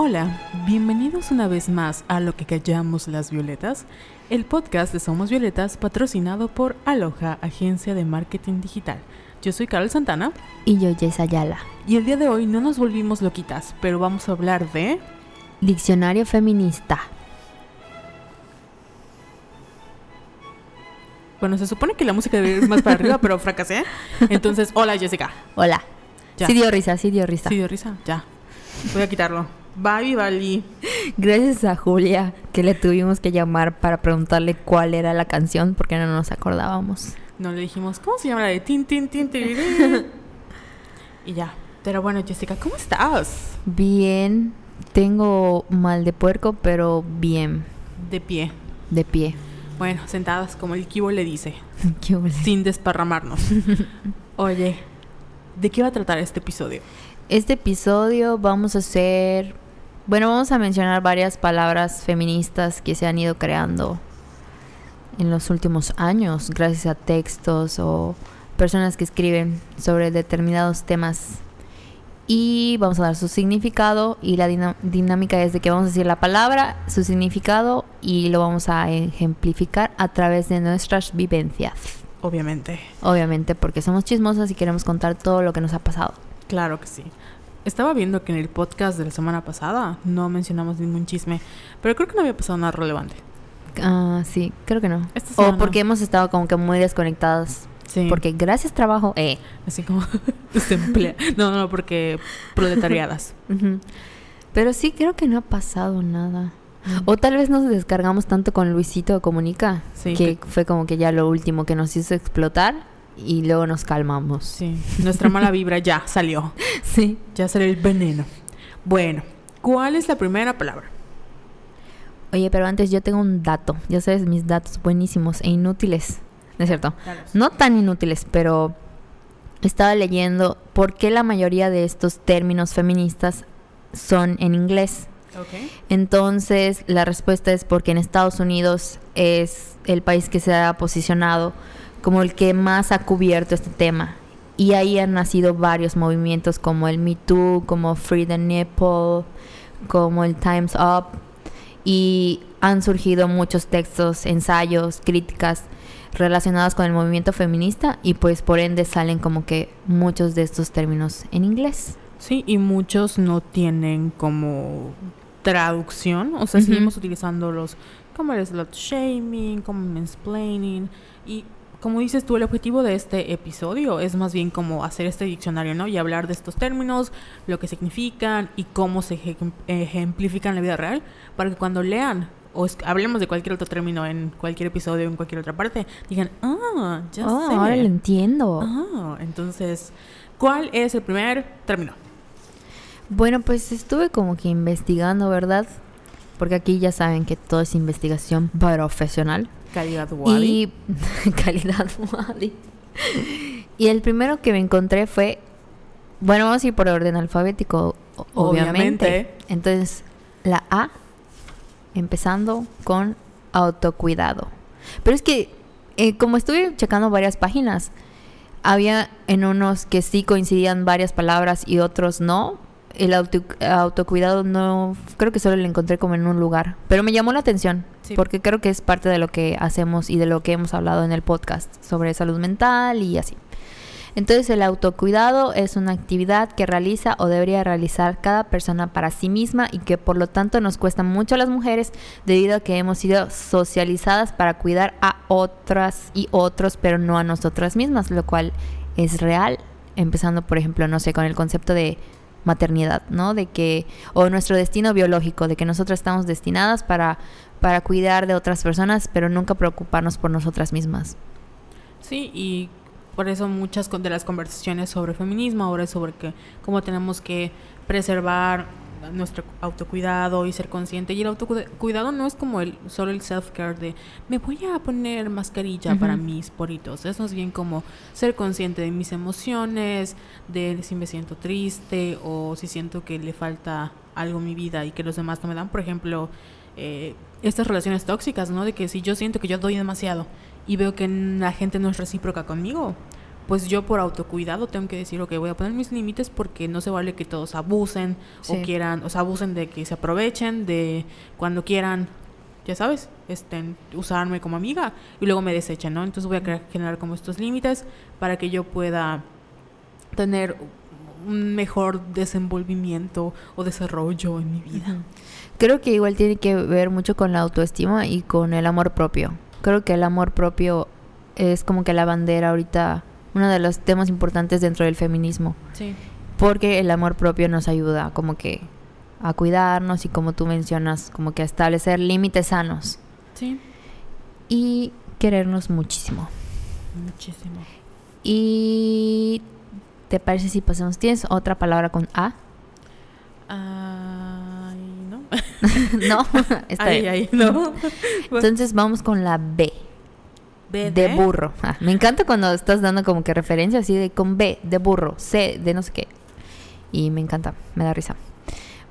Hola, bienvenidos una vez más a Lo que callamos las violetas, el podcast de Somos Violetas patrocinado por Aloha, agencia de marketing digital. Yo soy Carol Santana Y yo, Jess Ayala. y el día de hoy no nos volvimos loquitas, pero vamos a hablar de... Diccionario feminista. Bueno, se supone que la música debe ir más para arriba, pero fracasé. Entonces, hola Jessica. Hola. Ya. Sí dio risa, sí dio risa. ¿Sí dio risa? Ya. Voy a quitarlo. Bye, Bali. Gracias a Julia que le tuvimos que llamar para preguntarle cuál era la canción porque no nos acordábamos. No le dijimos, ¿cómo se llama la de tin, tin, tin? Y ya. Pero bueno, Jessica, ¿cómo estás? Bien. Tengo mal de puerco, pero bien. De pie. De pie. Bueno, sentadas como el kibo le dice, sin desparramarnos. Oye, ¿de qué va a tratar este episodio? Este episodio vamos a hacer... Bueno, vamos a mencionar varias palabras feministas que se han ido creando en los últimos años gracias a textos o personas que escriben sobre determinados temas. Y vamos a dar su significado y la dinámica es de que vamos a decir la palabra, su significado y lo vamos a ejemplificar a través de nuestras vivencias. Obviamente. Obviamente porque somos chismosas y queremos contar todo lo que nos ha pasado. Claro que sí. Estaba viendo que en el podcast de la semana pasada no mencionamos ningún chisme, pero creo que no había pasado nada relevante. Ah, sí, creo que no. Esta O porque hemos estado como que muy desconectadas. Sí. Porque gracias trabajo, eh. Así como desemplea. No, no, porque proletariadas. Pero sí, creo que no ha pasado nada. O tal vez nos descargamos tanto con Luisito de Comunica, Sí, que que- fue como que ya lo último que nos hizo explotar y luego nos calmamos. Sí, nuestra mala vibra ya salió. Sí. Ya salió el veneno. Bueno, ¿cuál es la primera palabra? Oye, pero antes yo tengo un dato. Ya sabes, mis datos buenísimos e inútiles. ¿No es cierto? No tan inútiles, pero estaba leyendo por qué la mayoría de estos términos feministas son en inglés. Entonces, la respuesta es porque en Estados Unidos es el país que se ha posicionado como el que más ha cubierto este tema. Y ahí han nacido varios movimientos como el Me Too, como Free the Nipple, como el Time's Up. Y han surgido muchos textos, ensayos, críticas relacionadas con el movimiento feminista y pues por ende salen como que muchos de estos términos en inglés. Sí, y muchos no tienen como traducción. O sea, Ujú. seguimos utilizando los como el slut shaming, como mansplaining. Y como dices tú, el objetivo de este episodio es más bien como hacer este diccionario, ¿no? Y hablar de estos términos, lo que significan y cómo se ejem- ejemplifican en la vida real, para que cuando lean o es- hablemos de cualquier otro término en cualquier episodio, en cualquier otra parte, digan, ah, ya Oh, sé. ahora lo entiendo. Ah, entonces, ¿cuál es el primer término? Bueno, pues estuve como que investigando, ¿verdad? Porque aquí ya saben que todo es investigación profesional. Calidad Wadi. Y calidad Wadi. Y el primero que me encontré fue, bueno, vamos a ir por orden alfabético, obviamente. Obviamente. Entonces, la A, empezando con autocuidado. Pero es que, eh, como estuve checando varias páginas, había en unos que sí coincidían varias palabras y otros no. El auto- autocuidado no, creo que solo lo encontré como en un lugar. Pero me llamó la atención, Sí. porque creo que es parte de lo que hacemos y de lo que hemos hablado en el podcast sobre salud mental y así. Entonces el autocuidado es una actividad que realiza o debería realizar cada persona para sí misma y que por lo tanto nos cuesta mucho a las mujeres debido a que hemos sido socializadas para cuidar a otras y otros, pero no a nosotras mismas, lo cual es real, empezando por ejemplo, no sé, con el concepto de maternidad, ¿no? De que o nuestro destino biológico, de que nosotras estamos destinadas para para cuidar de otras personas, pero nunca preocuparnos por nosotras mismas. Sí, y por eso muchas de las conversaciones sobre feminismo ahora sobre que cómo tenemos que preservar nuestro autocuidado y ser consciente. Y el autocuidado no es como el solo el self-care de me voy a poner mascarilla para mis poritos. Es más bien como ser consciente de mis emociones, de si me siento triste o si siento que le falta algo a mi vida y que los demás no me dan. Por ejemplo, eh, estas relaciones tóxicas, ¿no? De que si yo siento que yo doy demasiado y veo que la gente no es recíproca conmigo, pues yo por autocuidado tengo que decir, ok, voy a poner mis límites porque no se vale que todos abusen o quieran, o sea, abusen de que se aprovechen de cuando quieran, ya sabes, estén, usarme como amiga y luego me desechen, ¿no? Entonces voy a crear- generar como estos límites para que yo pueda tener un mejor desenvolvimiento o desarrollo en mi vida. Creo que igual tiene que ver mucho con la autoestima y con el amor propio. Creo que el amor propio es como que la bandera ahorita, uno de los temas importantes dentro del feminismo. Sí. Porque el amor propio nos ayuda como que a cuidarnos y como tú mencionas, como que a establecer límites sanos Sí. y querernos muchísimo. Muchísimo. Y ¿te parece si pasamos? ¿Tienes otra palabra con A? Ay, no. no, está Ay, bien. ay, no. Entonces vamos con la B. B De burro. Ah, me encanta cuando estás dando como que referencia así de con B, de burro, C, de no sé qué. Y me encanta, me da risa.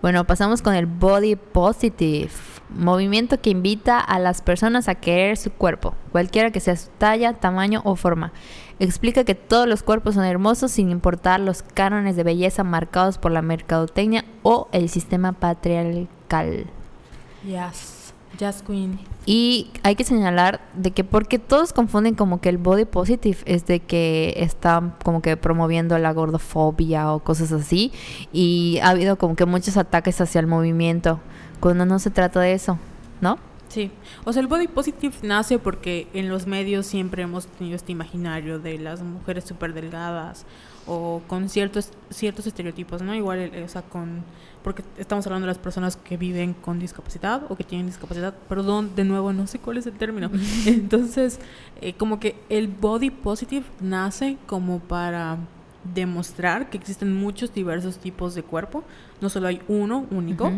Bueno, pasamos con el body positive. Movimiento que invita a las personas a querer su cuerpo, cualquiera que sea su talla, tamaño o forma. Explica que todos los cuerpos son hermosos sin importar los cánones de belleza marcados por la mercadotecnia o el sistema patriarcal. Yes. Jazz Queen. Y hay que señalar de que porque todos confunden como que el body positive es de que está como que promoviendo la gordofobia o cosas así y ha habido como que muchos ataques hacia el movimiento cuando no se trata de eso, ¿no? Sí. O sea, el body positive nace porque en los medios siempre hemos tenido este imaginario de las mujeres súper delgadas o con ciertos ciertos estereotipos, ¿no? Igual, eh, o sea, con... Porque estamos hablando de las personas que viven con discapacidad o que tienen discapacidad. Perdón, de nuevo, no sé cuál es el término. Entonces, eh, como que el body positive nace como para demostrar que existen muchos diversos tipos de cuerpo. No solo hay uno único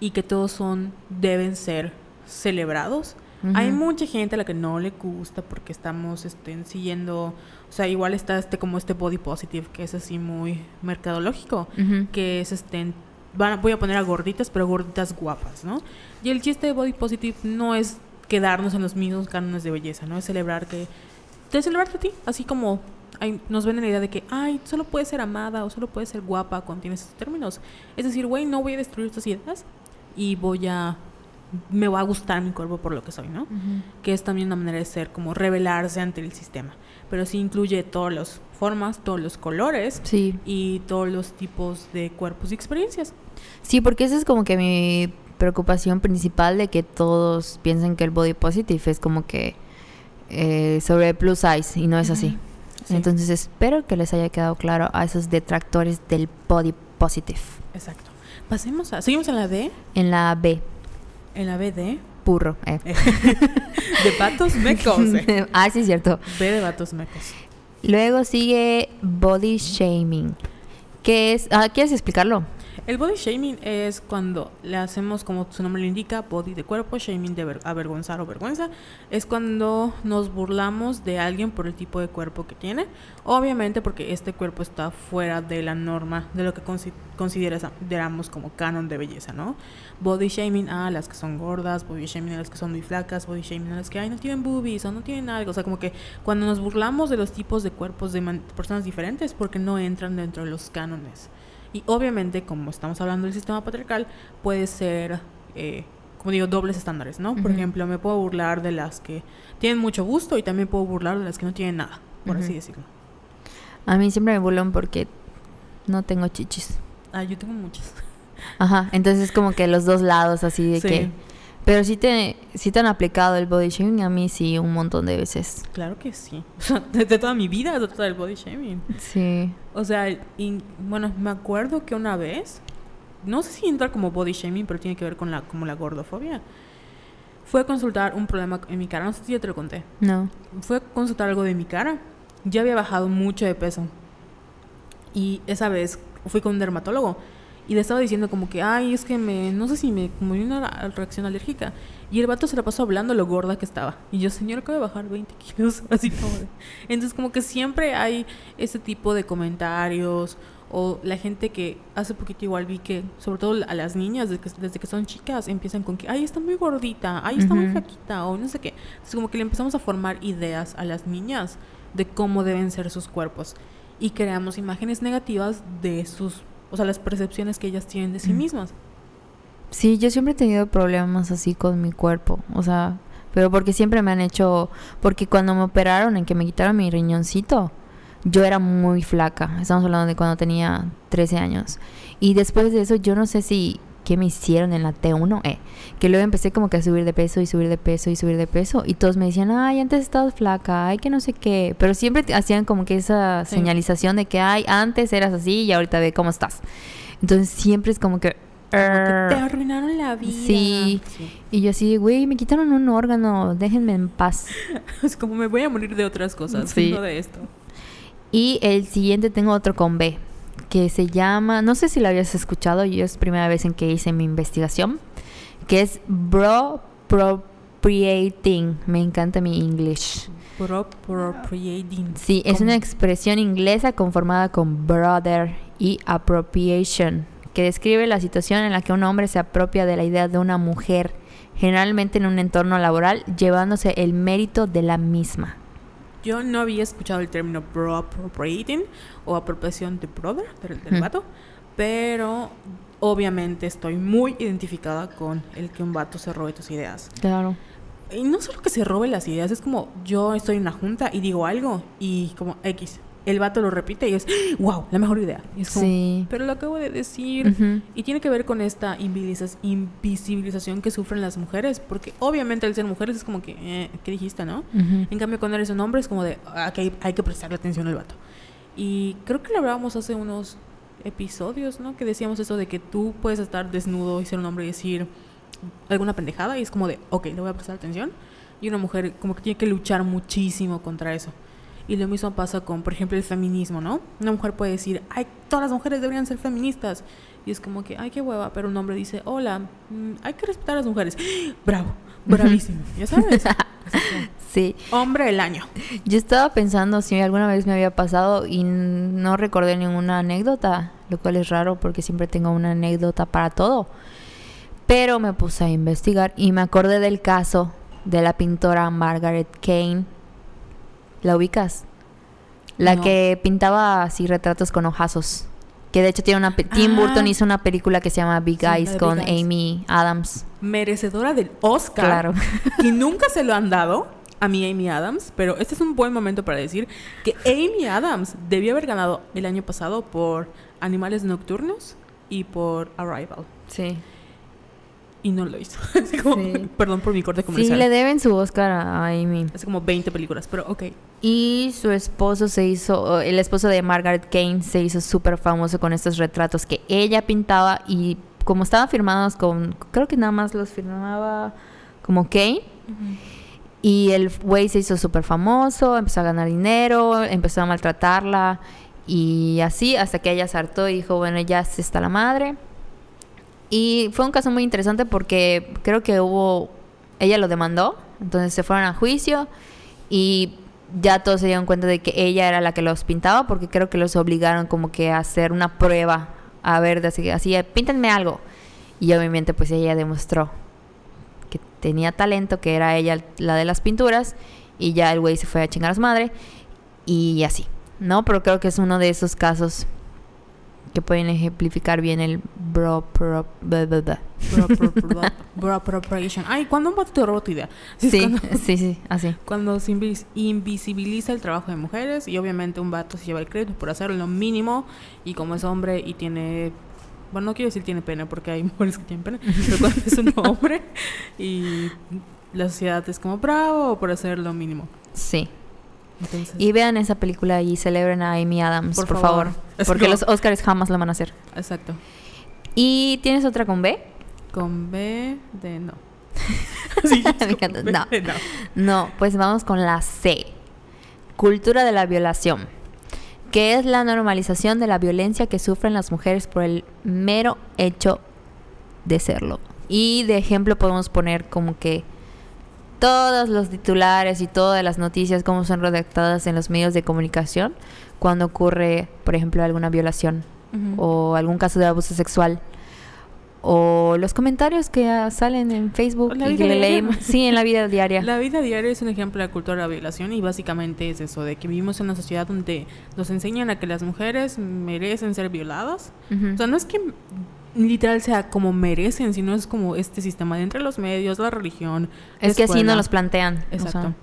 y que todos son deben ser celebrados. Hay mucha gente a la que no le gusta porque estamos este, siguiendo, o sea, igual está este como este body positive que es así muy mercadológico, que es este van voy a poner a gorditas, pero gorditas guapas, ¿no? Y el chiste de body positive no es quedarnos en los mismos cánones de belleza, ¿no? Es celebrar que de celebrarte a ti, así como hay- nos venden la idea de que, ay, solo puedes ser amada o solo puedes ser guapa cuando tienes estos términos. Es decir, güey, no voy a destruir estas ideas y voy a, me va a gustar mi cuerpo por lo que soy, ¿no? Que es también una manera de ser, como rebelarse ante el sistema. Pero sí incluye todas las formas, todos los colores Sí, y todos los tipos de cuerpos y experiencias. sí, porque esa es como que mi preocupación principal de que todos piensen que el body positive es como que eh, sobre plus size y no es así. Sí, Entonces espero que les haya quedado claro a esos detractores del body positive. exacto. Pasemos a, seguimos en la D, En la B, en la B de, burro. eh. de patos mecos. eh. ah, sí, es cierto. B de vatos mecos. Luego sigue body shaming. ¿Qué es? Ah, ¿Quieres explicarlo? El body shaming es cuando le hacemos, como su nombre lo indica, body de cuerpo, shaming de ver- avergonzar o vergüenza. Es cuando nos burlamos de alguien por el tipo de cuerpo que tiene. Obviamente porque este cuerpo está fuera de la norma, de lo que consi- consideramos como canon de belleza, ¿no? Body shaming a las que son gordas, body shaming a las que son muy flacas, body shaming a las que no tienen boobies o no tienen algo. O sea, como que cuando nos burlamos de los tipos de cuerpos de personas diferentes porque no entran dentro de los cánones. Y obviamente, como estamos hablando del sistema patriarcal, puede ser, eh, como digo, dobles estándares, ¿no? Por ejemplo, me puedo burlar de las que tienen mucho gusto y también puedo burlar de las que no tienen nada, por así decirlo. A mí siempre me burlan porque no tengo chichis. Ah, yo tengo muchas. Ajá, entonces como que los dos lados así de Sí. que... Pero sí te, sí te han aplicado el body shaming, a mí sí un montón de veces. Claro que sí. O sea, Desde toda mi vida trata del body shaming. Sí. O sea, y, bueno, me acuerdo que una vez, no sé si entra como body shaming, pero tiene que ver con la, como la gordofobia. Fue a consultar un problema en mi cara, no sé si ya te lo conté. No. Fue a consultar algo de mi cara. Ya había bajado mucho de peso. Y esa vez fui con un dermatólogo y le estaba diciendo como que, ay, es que me, no sé si me, como una reacción alérgica. Y el vato se la pasó hablando lo gorda que estaba. Y yo, señor, acabo de bajar 20 kilos, así como de- Entonces como que siempre hay ese tipo de comentarios o la gente que hace poquito igual vi que, sobre todo a las niñas, desde que, desde que son chicas, empiezan con que, ay, está muy gordita, ay, está muy Ujú. flaquita, o no sé qué. Entonces como que le empezamos a formar ideas a las niñas de cómo deben ser sus cuerpos y creamos imágenes negativas de sus, o sea, las percepciones que ellas tienen de sí mismas. Sí, yo siempre he tenido problemas así con mi cuerpo, o sea, pero porque siempre me han hecho, porque cuando me operaron en que me quitaron mi riñoncito, yo era muy flaca, estamos hablando de cuando tenía 13 años, y después de eso yo no sé si, ¿qué me hicieron en la T1? Eh, que luego empecé como que a subir de peso y subir de peso y subir de peso, y todos me decían, ay, antes estabas flaca, ay, que no sé qué, pero siempre hacían como que esa Sí. señalización de que, ay, antes eras así y ahorita ve cómo estás. Entonces siempre es como que... Como que te "Arr". arruinaron la vida. Sí. Y yo así, güey, me quitaron un órgano, déjenme en paz. Es como me voy a morir de otras cosas, Sí. no de esto. Y el siguiente tengo otro con B, que se llama, no sé si lo habías escuchado, yo es primera vez en que hice mi investigación, que es bro appropriating. Me encanta mi English. Appropriating. Sí, es una expresión inglesa conformada con brother y appropriation, que describe la situación en la que un hombre se apropia de la idea de una mujer, generalmente en un entorno laboral, llevándose el mérito de la misma. Yo no había escuchado el término bro appropriating o apropiación de brother, del, del Mm. vato, pero obviamente estoy muy identificada con el que un vato se robe tus ideas. Claro. Y no solo que se robe las ideas, es como yo estoy en una junta y digo algo y como X, el vato lo repite y es, wow, la mejor idea. Y es como, Sí. pero lo acabo de decir. Y tiene que ver con esta invisibiliza- invisibilización que sufren las mujeres, porque obviamente al ser mujeres es como que, eh, ¿qué dijiste, no? En cambio, cuando eres un hombre es como de, ah, que hay, hay que prestarle atención al vato. Y creo que lo hablábamos hace unos episodios, ¿no? Que decíamos eso de que tú puedes estar desnudo y ser un hombre y decir alguna pendejada y es como de, ok, le voy a prestar atención. Y una mujer como que tiene que luchar muchísimo contra eso. Y lo mismo pasa con, por ejemplo, el feminismo, ¿no? Una mujer puede decir, ay, todas las mujeres deberían ser feministas. Y es como que, ay, qué hueva. Pero un hombre dice, hola, mm, hay que respetar a las mujeres. Bravo, bravísimo. ¿Ya sabes? Sí. hombre del año. Yo estaba pensando si alguna vez me había pasado y no recordé ninguna anécdota, lo cual es raro porque siempre tengo una anécdota para todo. Pero me puse a investigar y me acordé del caso de la pintora Margaret Kane. ¿La ubicas? La No. que pintaba así retratos con ojazos. Que de hecho tiene una Tim Ah. Burton hizo una película que se llama Big Sí, Eyes con Eyes. Amy Adams. Merecedora del Oscar. Claro. Y nunca se lo han dado a mi Amy Adams. Pero este es un buen momento para decir que Amy Adams debió haber ganado el año pasado por Animales Nocturnos y por Arrival. Sí. Y no lo hizo. Así como- Sí. Perdón por mi corte Sí, comercial. le deben su Oscar a Amy. Hace como 20 películas, pero ok. Y su esposo se hizo, el esposo de Margaret Kane se hizo súper famoso con estos retratos que ella pintaba y como estaban firmados con, creo que nada más los firmaba como Kane. Y el güey se hizo súper famoso, empezó a ganar dinero, empezó a maltratarla y así hasta que ella se hartó y dijo, bueno, ya se está la madre. Y fue un caso muy interesante porque creo que hubo, ella lo demandó, entonces se fueron a juicio y ya todos se dieron cuenta de que ella era la que los pintaba porque creo que los obligaron como que a hacer una prueba, a ver, así, así píntenme algo. Y obviamente pues ella demostró que tenía talento, que era ella la de las pinturas y ya el güey se fue a chingar a su madre y así, ¿no? Pero creo que es uno de esos casos que pueden ejemplificar bien el bro, pro, blah, blah, blah. Bro, bro, bro, bro appropriation. Ay, ¿cuándo un vato te roba tu idea? Sí, Cuando, sí, sí, así. cuando se invis- invisibiliza el trabajo de mujeres y obviamente un vato se lleva el crédito por hacer lo mínimo y como es hombre y tiene... Bueno, no quiero decir tiene pena porque hay mujeres que tienen pena, pero cuando es un hombre y la sociedad es como bravo por hacer lo mínimo. Sí. Entonces, Y vean esa película y celebren a Amy Adams, por, Por favor. Porque los Oscars jamás lo van a hacer. exacto. ¿Y tienes otra con B? Con B de. Sí, Me No. de no. No, pues vamos con la C. Cultura de la violación. Que es la normalización de la violencia que sufren las mujeres por el mero hecho de serlo. Y de ejemplo podemos poner como que todos los titulares y todas las noticias como son redactadas en los medios de comunicación cuando ocurre, por ejemplo, alguna violación Ujú. o algún caso de abuso sexual o los comentarios que salen en Facebook y que le leemos. Sí, en la vida diaria. La vida diaria es un ejemplo de la cultura de la violación y básicamente es eso, de que vivimos en una sociedad donde nos enseñan a que las mujeres merecen ser violadas. Ujú. O sea, no es que literal sea como merecen, sino es como este sistema de entre los medios, la religión. la es que así nos los plantean. o Exacto. sea,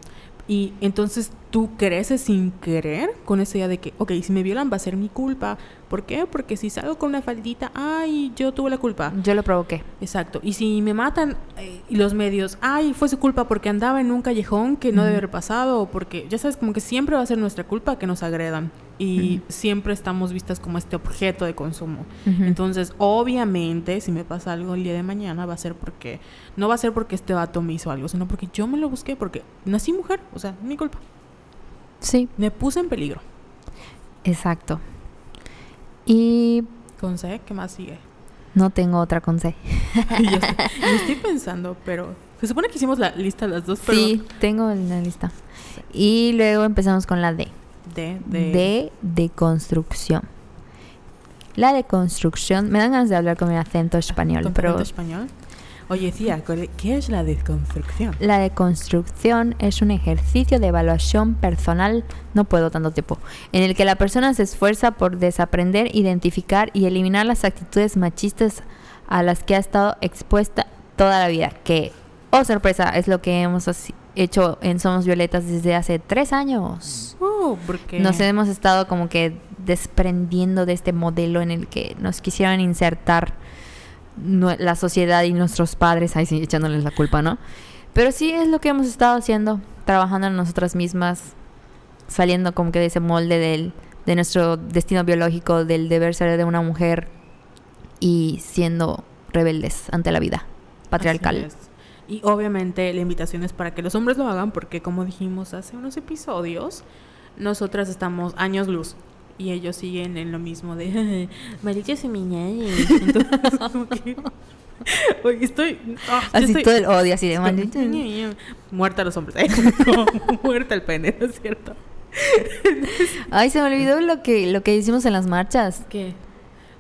y entonces tú creces sin querer con esa idea de que, ok, si me violan va a ser mi culpa. ¿Por qué? Porque si salgo con una faldita, ay, yo tuve la culpa. yo lo provoqué. Exacto. Y si me matan eh, y los medios, ay, fue su culpa porque andaba en un callejón que no debe haber pasado, o porque, ya sabes, como que siempre va a ser nuestra culpa que nos agredan. Y siempre estamos vistas como este objeto de consumo. Entonces, obviamente, si me pasa algo el día de mañana, va a ser porque, no va a ser porque este vato me hizo algo, sino porque yo me lo busqué, porque nací mujer, o sea, mi culpa. Sí, Me puse en peligro. exacto. Y Con C, ¿qué más sigue? no tengo otra con C. Yo estoy, yo estoy pensando, pero se supone que hicimos la lista las dos, pero Sí, tengo en la lista. Y luego empezamos con la D. de, de, De deconstrucción. La deconstrucción, me dan ganas de hablar con mi acento español, con pero acento español. Oye, tía, ¿qué es la desconstrucción? la deconstrucción es un ejercicio de evaluación personal, no puedo tanto tiempo, en el que la persona se esfuerza por desaprender, identificar y eliminar las actitudes machistas a las que ha estado expuesta toda la vida, que, oh sorpresa, es lo que hemos hecho en Somos Violetas desde hace tres años. Oh, porque Nos hemos estado como que desprendiendo de este modelo en el que nos quisieron insertar nue- la sociedad y nuestros padres, ahí sí, echándoles la culpa, ¿no? Pero sí es lo que hemos estado haciendo, trabajando en nosotras mismas, saliendo como que de ese molde del, de nuestro destino biológico, del deber ser de una mujer y siendo rebeldes ante la vida patriarcal. Y obviamente la invitación es para que los hombres lo hagan porque como dijimos hace unos episodios, nosotras estamos años luz y ellos siguen en lo mismo de Maricha Semiñales. Entonces, como que- Oye, estoy yo Así estoy- todo el odio, así de maldito. Muerta a los hombres, ¿eh? Como muerta el pene, ¿no es cierto? Ay, se me olvidó lo que, lo que hicimos en las marchas. ¿Qué?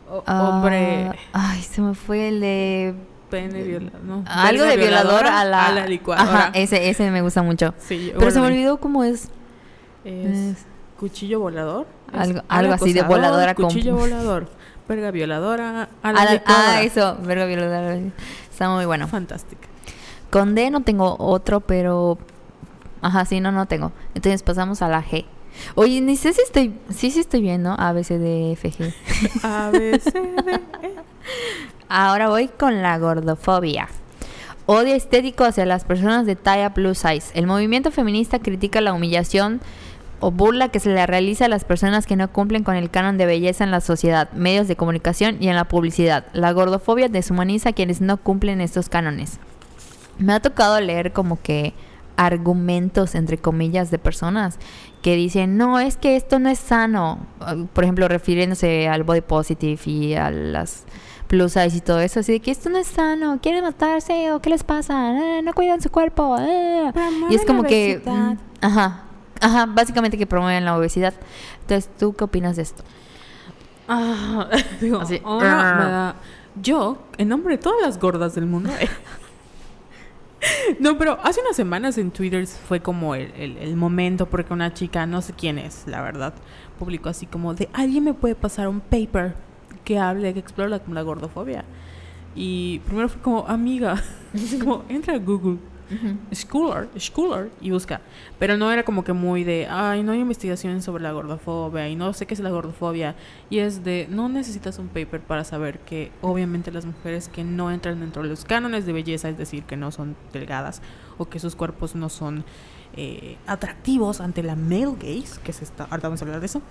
O- Ah, hombre, Ay, se me fue el de. pene violador, no. Algo de violador violadora a la. licuadora. Ajá, ese, ese me gusta mucho. Sí, Pero se me olvidó cómo es. Es Es- cuchillo volador. Algo- algo así de voladora con- Cuchillo volador. Verga violadora. A A la licuadora. ah, eso, verga violador. Está muy bueno. Fantástica. Con D no tengo otro, pero. Ajá, sí, no, no tengo. Entonces pasamos a la G. Oye, ni sé si estoy. Sí, sí estoy bien, ¿no? A, B, C, D, F, G. A, B, C, D, E. Ahora voy con la gordofobia. Odio estético hacia las personas de talla plus size. El movimiento feminista critica la humillación o burla que se le realiza a las personas que no cumplen con el canon de belleza en la sociedad, medios de comunicación y en la publicidad. La gordofobia deshumaniza a quienes no cumplen estos cánones. Me ha tocado leer como que argumentos, entre comillas, de personas que dicen, no, es que esto no es sano. Por ejemplo, refiriéndose al body positive y a las plus size y todo eso, así de que esto no es sano, quieren matarse o qué les pasa, Ah, no cuidan su cuerpo. ah". Y es como que, mm, ajá, ajá, básicamente que promueven la obesidad. Entonces, ¿tú qué opinas de esto? Ah, digo, Así. ahora me da- Yo, en nombre de todas las gordas del mundo. eh. no, pero hace unas semanas en Twitter fue como el, el- el momento porque una chica, no sé quién es, la verdad, publicó así como de alguien me puede pasar un paper que hable, que explore la, la gordofobia. Y primero fue como, amiga, como, entra a Google, Schooler, Schooler y busca. Pero no era como que muy de, ay, no hay investigaciones sobre la gordofobia y no sé qué es la gordofobia. Y es de, no necesitas un paper para saber que obviamente las mujeres que no entran dentro de los cánones de belleza, es decir, que no son delgadas o que sus cuerpos no son eh, atractivos ante la male gaze, que es esta, ahorita vamos a hablar de eso,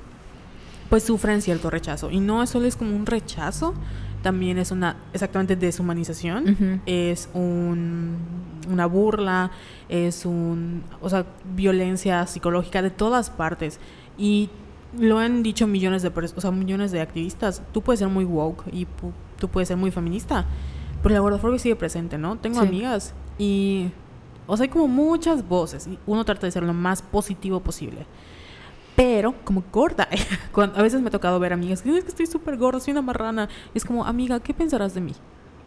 pues sufren cierto rechazo. Y no solo es como un rechazo, también es una exactamente deshumanización es un, una burla, es un, o sea, violencia psicológica de todas partes. Y lo han dicho millones de personas, o sea, millones de activistas. Tú puedes ser muy woke y pu- tú puedes ser muy feminista, pero la gordofobia sigue presente, ¿no? Tengo Sí. amigas y, o sea, hay como muchas voces y uno trata de ser lo más positivo posible. Pero, como gorda, cuando, a veces me ha tocado ver amigas que "Es que estoy súper gorda, soy una marrana. Y es como, amiga, ¿qué pensarás de mí?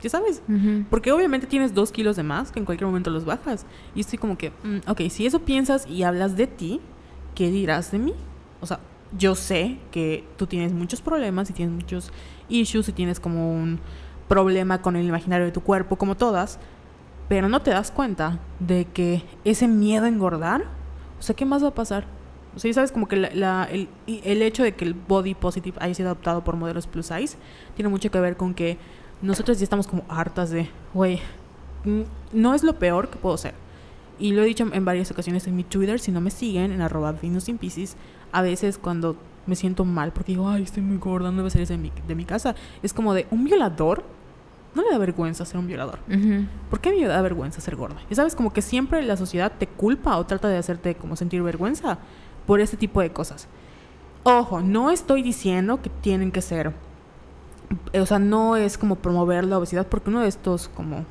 ¿Ya sabes? Porque obviamente tienes dos kilos de más que en cualquier momento los bajas. Y estoy como que, mm, ok, si eso piensas y hablas de ti, ¿qué dirás de mí? O sea, yo sé que tú tienes muchos problemas y tienes muchos issues y tienes como un problema con el imaginario de tu cuerpo, como todas, pero no te das cuenta de que ese miedo a engordar, o sea, ¿qué más va a pasar? O sea, ya sabes como que la- la- el, el hecho de que el body positive haya sido adoptado por modelos plus size tiene mucho que ver con que nosotros ya estamos como hartas de, güey, mm, no es lo peor que puedo ser. Y lo he dicho en varias ocasiones en mi Twitter, si no me siguen, en arroba Venus in Pisces, a veces cuando me siento mal porque digo, ay, estoy muy gorda, no debo salir de mi, de mi casa, es como de, un violador, no le da vergüenza ser un violador. Ujú. ¿Por qué me da vergüenza ser gorda? Y sabes, como que siempre la sociedad te culpa o trata de hacerte como sentir vergüenza por este tipo de cosas. Ojo, no estoy diciendo que tienen que ser, o sea, no es como promover la obesidad porque uno de estos como,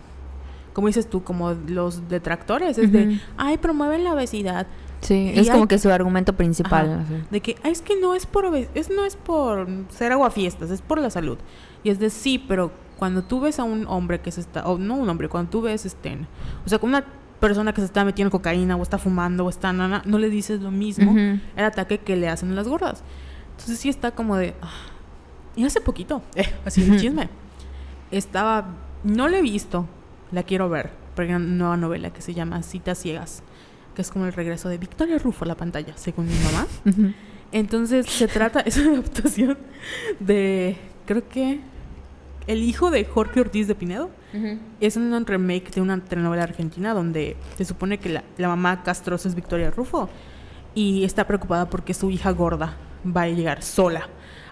como dices tú, como los detractores es de, ay, promueven la obesidad, Sí, Y es como que su argumento principal. Ajá. de que "Ay, es que no es por es no es por ser aguafiestas, es por la salud. Y es de sí, pero cuando tú ves a un hombre que se está o no un hombre, cuando tú ves este, o sea, con una persona que se está metiendo cocaína o está fumando o está nana, no le dices lo mismo Ujú. el ataque que le hacen a las gordas. Entonces sí está como de ah. y hace poquito, eh, así chisme. Estaba no la he visto, la quiero ver, porque hay una nueva novela que se llama Citas ciegas, que es como el regreso de Victoria Rufo a la pantalla, según mi mamá. Entonces se trata, es una adaptación de, creo que, el hijo de Jorge Ortiz de Pinedo. Es un remake de una telenovela argentina donde se supone que la, la mamá castrosa es Victoria Rufo y está preocupada porque su hija gorda va a llegar sola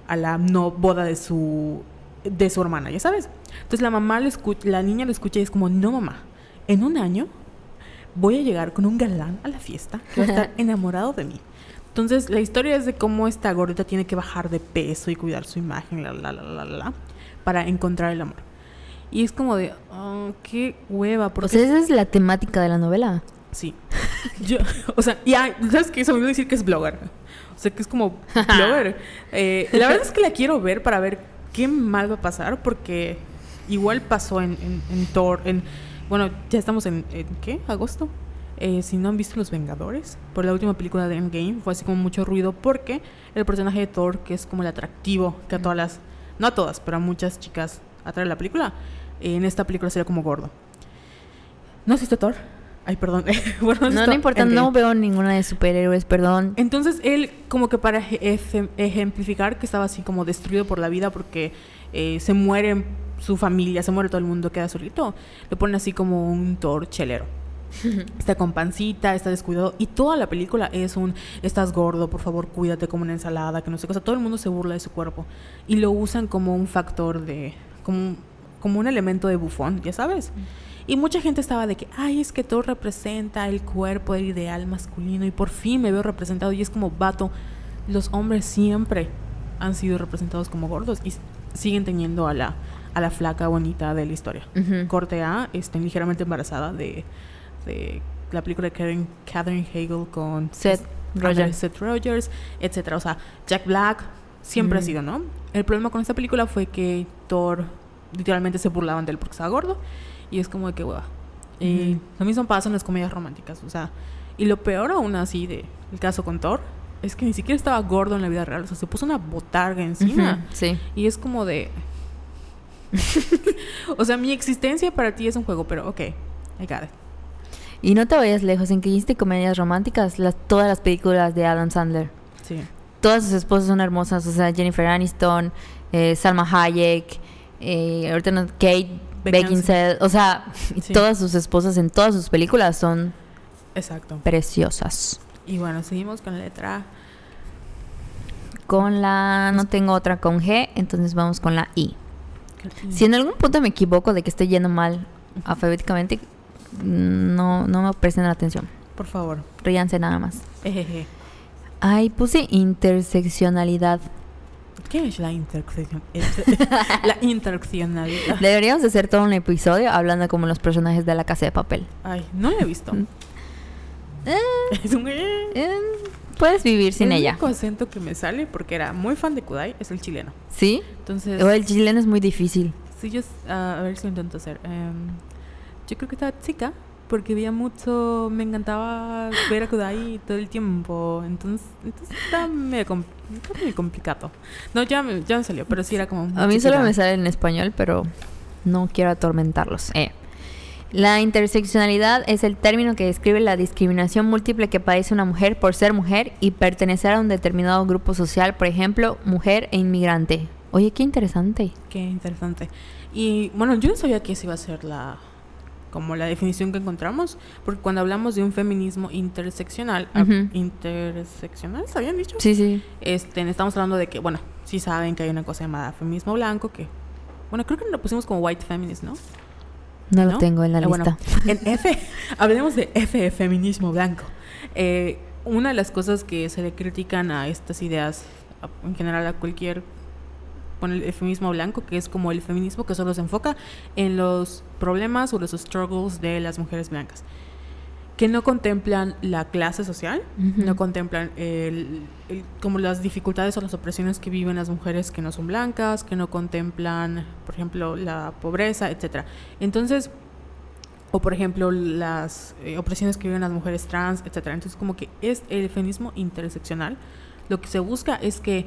a la no boda de su de su hermana, ya sabes. Entonces la mamá le escucha, la niña lo escucha y es como, "No, mamá, en un año voy a llegar con un galán a la fiesta que va a estar enamorado de mí." Entonces, la historia es de cómo esta gordita tiene que bajar de peso y cuidar su imagen, la, la, la, la, la, la, para encontrar el amor. Y es como de, oh, qué hueva, porque O sea, esa es la temática de la novela. Sí. Yo, o sea, ya, ¿sabes qué? Se me olvidó decir que es blogger. O sea, que es como blogger. Eh, la verdad es que la quiero ver para ver qué mal va a pasar, porque igual pasó en, en, en Thor, en... Bueno, ya estamos en, en ¿qué? ¿Agosto? Eh, si no han visto Los Vengadores, por la última película de Endgame, fue así como mucho ruido, porque el personaje de Thor, que es como el atractivo, que a todas las... No a todas, pero a muchas chicas atrae la película, en esta película sería como gordo. ¿No has visto Thor? Ay, perdón. bueno, No, no importa, Endgame. no veo ninguna de superhéroes, perdón. Entonces él como que para eje- eje- ejemplificar que estaba así como destruido por la vida porque eh, se muere su familia, se muere todo el mundo, queda solito, lo ponen así como un Thor chelero. Está con pancita, está descuidado y toda la película es un estás gordo, por favor, cuídate como una ensalada, que no sé qué, o sea, todo el mundo se burla de su cuerpo y lo usan como un factor de como un- como un elemento de bufón, ya sabes. Y mucha gente estaba de que, ay, es que todo representa el cuerpo, el ideal masculino, y por fin me veo representado. Y es como, vato, los hombres siempre han sido representados como gordos y siguen teniendo a la, a la flaca bonita de la historia. Ujú. Corte A, estén ligeramente embarazada de, de la película de Karen, Catherine Hagel con Seth Rogen. Seth Rogers, etcétera. O sea, Jack Black siempre ha Mm. sido, ¿no? El problema con esta película fue que Thor literalmente se burlaban de él porque estaba gordo y es como de que hueva. Y Ujú. lo mismo pasa en las comedias románticas, o sea, y lo peor aún así de el caso con Thor es que ni siquiera estaba gordo en la vida real, o sea, se puso una botarga encima Ujú, Sí. y es como de o sea, mi existencia para ti es un juego, pero ok, I got it. Y no te vayas lejos, en que hiciste comedias románticas, las, todas las películas de Adam Sandler. Sí. Todas sus esposas son hermosas, o sea, Jennifer Aniston, eh, Salma Hayek, eh, ahorita no- Kate Beckinsale, o sea, Sí. todas sus esposas en todas sus películas son Exacto. preciosas. Y bueno, seguimos con la letra Con la, no tengo otra con G, entonces vamos con la I. Si en algún punto me equivoco de que estoy yendo mal alfabéticamente, no, no me presten atención. Por favor. Ríanse nada más. Ejeje. Ay, puse interseccionalidad. ¿Qué es la intersección? la interseccionalidad. Deberíamos de hacer todo un episodio hablando como los personajes de la casa de papel. Ay, no la he visto. Mm. Es un... eh. Eh, puedes vivir sin el ella. único acento que me sale, porque era muy fan de Kudai, es el chileno. ¿Sí? Entonces, O el chileno es muy difícil. Sí, yo, a ver si lo intento hacer. Em, yo creo que estaba chica porque veía mucho, me encantaba ver a Kudai todo el tiempo, entonces, entonces estaba medio, complicado. No, ya me, ya me salió, pero sí era como... A mí solo me sale en español, pero no quiero atormentarlos. Eh. La interseccionalidad es el término que describe la discriminación múltiple que padece una mujer por ser mujer y pertenecer a un determinado grupo social, por ejemplo, mujer e inmigrante. Oye, qué interesante. Qué interesante. Y bueno, yo no sabía que esa iba a ser la como la definición que encontramos, porque cuando hablamos de un feminismo interseccional, ah, interseccional, ¿se habían dicho? Sí, sí. Este, estamos hablando de que, bueno, sí saben que hay una cosa llamada feminismo blanco, que, bueno, creo que lo pusimos como white feminist, ¿no? No, lo tengo en la ah, lista. en F, hablemos de F, feminismo blanco. Eh, una de las cosas que se le critican a estas ideas, en general a cualquier con el feminismo blanco, que es como el feminismo que solo se enfoca en los problemas o los struggles de las mujeres blancas, que no contemplan la clase social, no contemplan el, como las dificultades o las opresiones que viven las mujeres que no son blancas, que no contemplan, por ejemplo, la pobreza, etcétera. Entonces, o por ejemplo las eh, opresiones que viven las mujeres trans, etcétera. Entonces, como que es el feminismo interseccional. Lo que se busca es que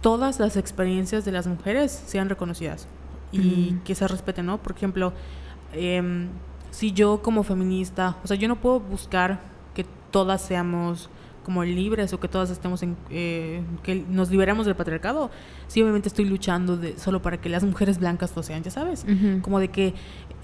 todas las experiencias de las mujeres sean reconocidas y que se respeten, ¿no? Por ejemplo, em, si yo como feminista, o sea, yo no puedo buscar que todas seamos como libres o que todas estemos en eh, que nos liberemos del patriarcado. Sí obviamente estoy luchando de, solo para que las mujeres blancas lo sean ya sabes. Como de que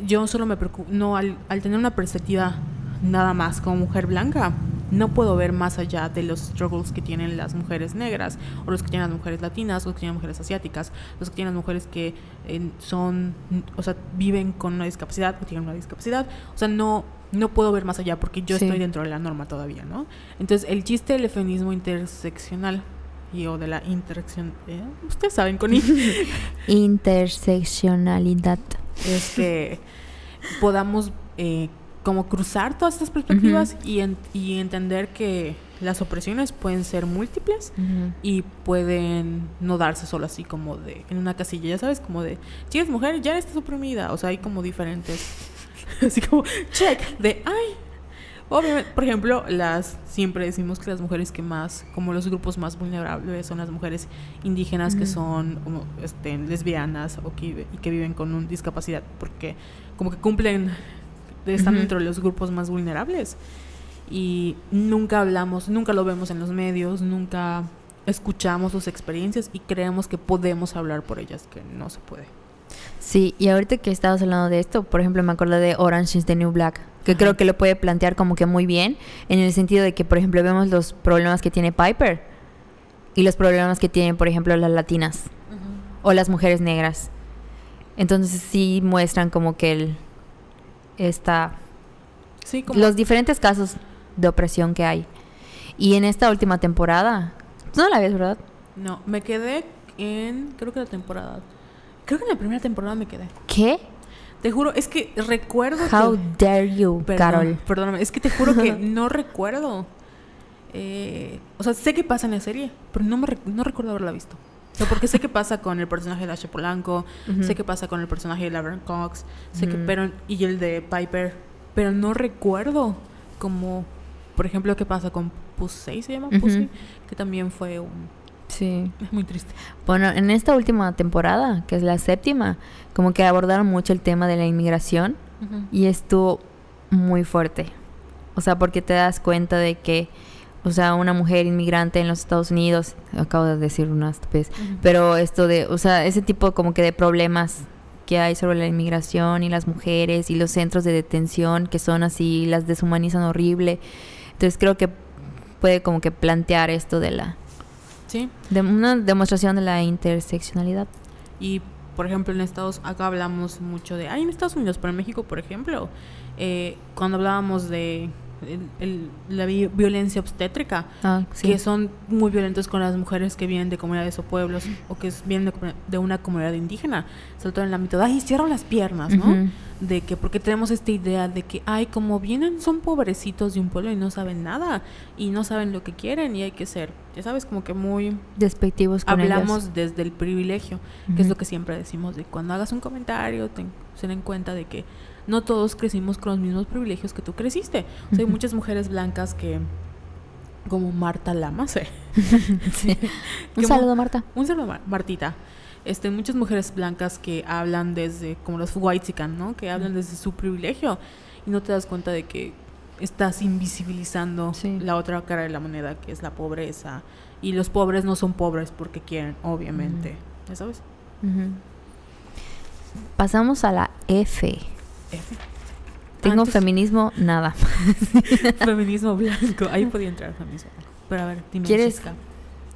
yo solo me preocupo no al, al tener una perspectiva nada más como mujer blanca no puedo ver más allá de los struggles que tienen las mujeres negras, o los que tienen las mujeres latinas, o los que tienen mujeres asiáticas, los que tienen las mujeres que eh, son, o sea, viven con una discapacidad o tienen una discapacidad. O sea, no, no puedo ver más allá porque yo estoy dentro de la norma todavía, ¿no? Entonces, el chiste del feminismo interseccional y o de la intersección, ¿eh? ustedes saben con interseccionalidad es que podamos eh, como cruzar todas estas perspectivas y, y, entender que las opresiones pueden ser múltiples y pueden no darse solo así como de en una casilla, ya sabes, como de, si eres mujer, ya estás oprimida, o sea, hay como diferentes, así como, check, de, ay, obviamente, por ejemplo, las, siempre decimos que las mujeres que más, como los grupos más vulnerables son las mujeres indígenas que son este, lesbianas o que, y que viven con una discapacidad, porque como que cumplen están dentro de los grupos más vulnerables. Y nunca hablamos, nunca lo vemos en los medios, nunca escuchamos sus experiencias y creemos que podemos hablar por ellas, que no se puede. Sí, y ahorita que estabas hablando de esto, por ejemplo, me acuerdo de Orange is the New Black, que creo que lo puede plantear como que muy bien, en el sentido de que, por ejemplo, vemos los problemas que tiene Piper y los problemas que tienen, por ejemplo, las latinas o las mujeres negras. Entonces sí muestran como que el, esta, los diferentes casos de opresión que hay. Y en esta última temporada, no la ves, ¿verdad? No, me quedé en, creo que la temporada, creo que en la primera temporada me quedé. ¿Qué? Te juro, es que recuerdo How dare you, Carol. Perdóname, es que te juro que no recuerdo. Eh, o sea, sé qué pasa en la serie, pero no, me no recuerdo haberla visto porque sé qué pasa con el personaje de Asha Polanco, sé qué pasa con el personaje de Laverne Cox, sé que, pero, y el de Piper, pero no recuerdo como, por ejemplo, qué pasa con Pussy, se llama Pussy, que también fue un... Sí. Es muy triste. Bueno, en esta última temporada, que es la séptima, como que abordaron mucho el tema de la inmigración y estuvo muy fuerte. O sea, porque te das cuenta de que o sea, una mujer inmigrante en los Estados Unidos, acabo de decir una estupidez, pero esto de, o sea, ese tipo como que de problemas que hay sobre la inmigración y las mujeres y los centros de detención que son así, las deshumanizan horrible. Entonces creo que puede como que plantear esto de la... Sí. De una demostración de la interseccionalidad. Y, por ejemplo, en Estados acá hablamos mucho de... Ay, en Estados Unidos, pero en México, por ejemplo, eh, cuando hablábamos de el- el- la vi- violencia obstétrica, Ah, sí. que son muy violentos con las mujeres que vienen de comunidades o pueblos o que vienen de, una comunidad indígena, sobre todo en el ámbito de, ay, cierro las piernas, ¿no? De que, porque tenemos esta idea de que, ay, como vienen, son pobrecitos de un pueblo y no saben nada y no saben lo que quieren y hay que ser, ya sabes, como que muy Despectivos con hablamos ellos. desde el privilegio, que es lo que siempre decimos, de cuando hagas un comentario, ten, ten en cuenta de que no todos crecimos con los mismos privilegios que tú creciste. O sea, hay muchas mujeres blancas que, como Marta Lamas, eh, Sí. Un saludo, Marta. un saludo, Mar- Martita. Este, muchas mujeres blancas que hablan desde, como los whitezican, ¿no? Que hablan desde su privilegio y no te das cuenta de que estás invisibilizando Sí. la otra cara de la moneda, que es la pobreza. Y los pobres no son pobres porque quieren, obviamente. ¿Ya sabes? Pasamos a la F. F. Tengo Antes- feminismo, nada. Feminismo blanco. Ahí podía entrar feminismo. Pero a ver, dime. ¿Quieres- Jessica.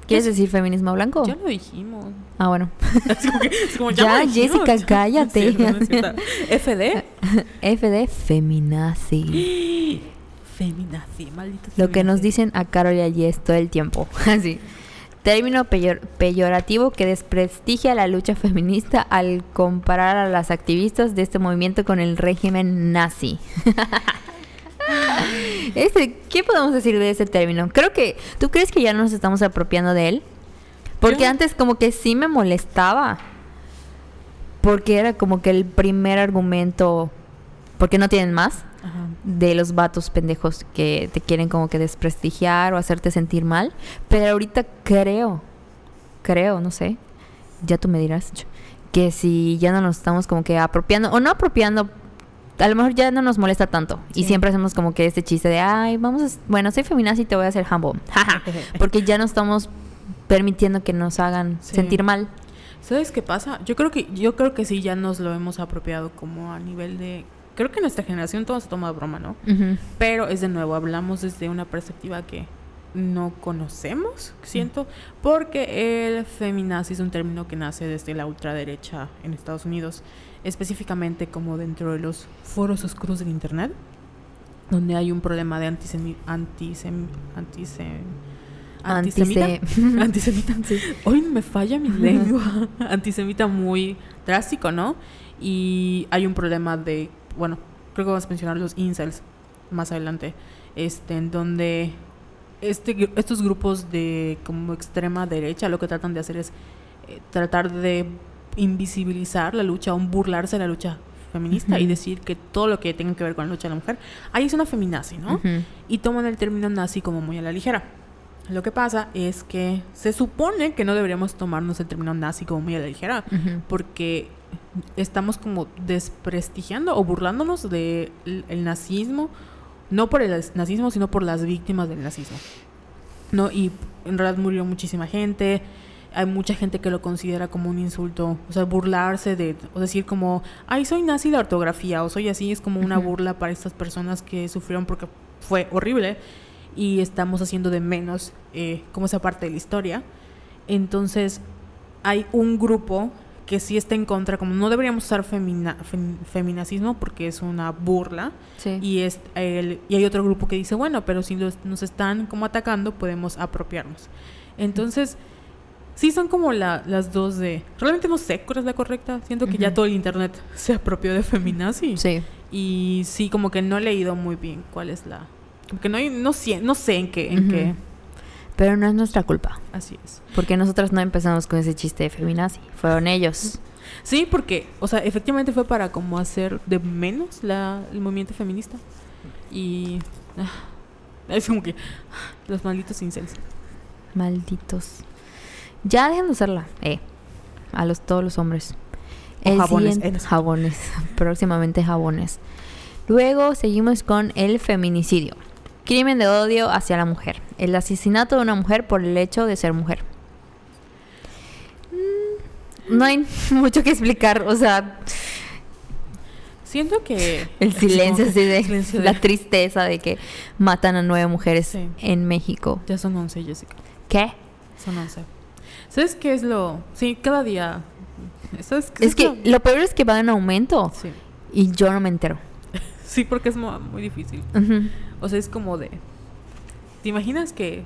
¿Quieres decir feminismo blanco? Ya lo dijimos. Ah, bueno. Es como, que- es como, Ya, lo dijimos. Jessica, cállate. Cierto, no. FD. F de feminazi. Feminazi, maldito. Lo que nos dicen a Carol y a Jess todo el tiempo. Así. Término peyor- peyorativo que desprestigia la lucha feminista al comparar a las activistas de este movimiento con el régimen nazi. Este, ¿Qué podemos decir de ese término? Creo que, ¿tú crees que ya no nos estamos apropiando de él? Porque Yo- antes como que sí me molestaba. Porque era como que el primer argumento, porque no tienen más, Ajá. de los vatos pendejos que te quieren como que desprestigiar o hacerte sentir mal. Pero ahorita creo, creo, no sé, ya tú me dirás, que si ya no nos estamos como que apropiando, o no apropiando, a lo mejor ya no nos molesta tanto. Y siempre hacemos como que este chiste de, ay, vamos a, bueno, soy feminazi y te voy a hacer humble. Porque ya no estamos permitiendo que nos hagan Sí. sentir mal. ¿Sabes qué pasa? Yo creo que yo creo que sí ya nos lo hemos apropiado como a nivel de creo que nuestra generación todo se toma de broma, ¿no? Pero es de nuevo, hablamos desde una perspectiva que no conocemos, siento, porque el feminazi es un término que nace desde la ultraderecha en Estados Unidos, específicamente como dentro de los foros oscuros del internet, donde hay un problema de antisemi antisem antisem antisemita, antisemita. Hoy me falla mi lengua. Antisemita muy drástico, ¿no? Y hay un problema de, bueno, creo que vamos a mencionar los incels más adelante, este, en donde este, estos grupos de como extrema derecha lo que tratan de hacer es eh, tratar de invisibilizar la lucha o burlarse de la lucha feminista y decir que todo lo que tenga que ver con la lucha de la mujer, ahí es una feminazi, ¿no? Y toman el término nazi como muy a la ligera. Lo que pasa es que se supone que no deberíamos tomarnos el término nazi como muy a la ligera, porque estamos como desprestigiando o burlándonos del el nazismo, no por el nazismo, sino por las víctimas del nazismo. No, y en realidad murió muchísima gente. Hay mucha gente que lo considera como un insulto, o sea, burlarse de, o decir como, ay, soy nazi de ortografía, o soy así, es como una burla para estas personas que sufrieron porque fue horrible y estamos haciendo de menos eh, como esa parte de la historia. Entonces, hay un grupo que sí está en contra, como no deberíamos usar femina, fem- feminacismo porque es una burla, Sí. y, es el, y hay otro grupo que dice, bueno, pero si los- nos están como atacando, podemos apropiarnos. Entonces, sí son como la- las dos de... Realmente no sé cuál es la correcta. Siento que ya todo el internet se apropió de feminazi. Sí. Y sí, como que no he leído muy bien cuál es la... Como que no, hay- no, sé, no sé en qué, en qué. Pero no es nuestra culpa. Así es. Porque nosotras no empezamos con ese chiste de feminazi. Fueron ellos. Sí, porque, o sea, efectivamente fue para como hacer de menos la, el movimiento feminista. Y... ah, es como que... ah, los malditos incels. Malditos. Ya dejen de usarla. Eh. A los, todos los hombres. O El jabones, siguiente- eres. jabones. Próximamente jabones. Luego seguimos con el feminicidio. Crimen de odio hacia la mujer. El asesinato de una mujer por el hecho de ser mujer. Mm, No hay mucho que explicar. O sea, Siento que... el silencio así de silencio de- la tristeza de que matan a nueve mujeres Sí. en México. Ya son 11, Jessica. ¿Qué? Son 11. ¿Sabes qué es lo...? Sí, cada día... ¿Sabes qué Es que lo peor es que va en aumento Sí. y yo no me entero. Sí, porque es mu- muy difícil. Ujú. O sea, es como de... ¿Te imaginas que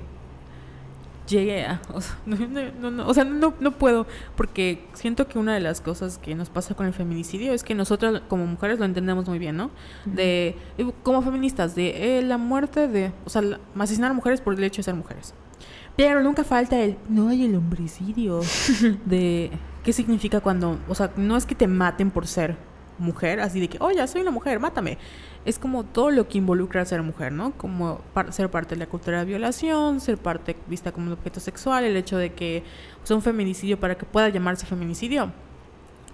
llegue a... O sea, no, no, no, o sea, no, no puedo, porque siento que una de las cosas que nos pasa con el feminicidio es que nosotras como mujeres lo entendemos muy bien, ¿no? De, como feministas, de eh, la muerte de, o sea, la- asesinar a mujeres por el hecho de ser mujeres. Pero nunca falta el, no hay el homicidio, de, ¿qué significa cuando, o sea, no es que te maten por ser mujer, así de que, oye, soy una mujer, mátame. Es como todo lo que involucra ser mujer, ¿no? Como par- ser parte de la cultura de violación, ser parte vista como un objeto sexual, el hecho de que sea, un feminicidio, para que pueda llamarse feminicidio,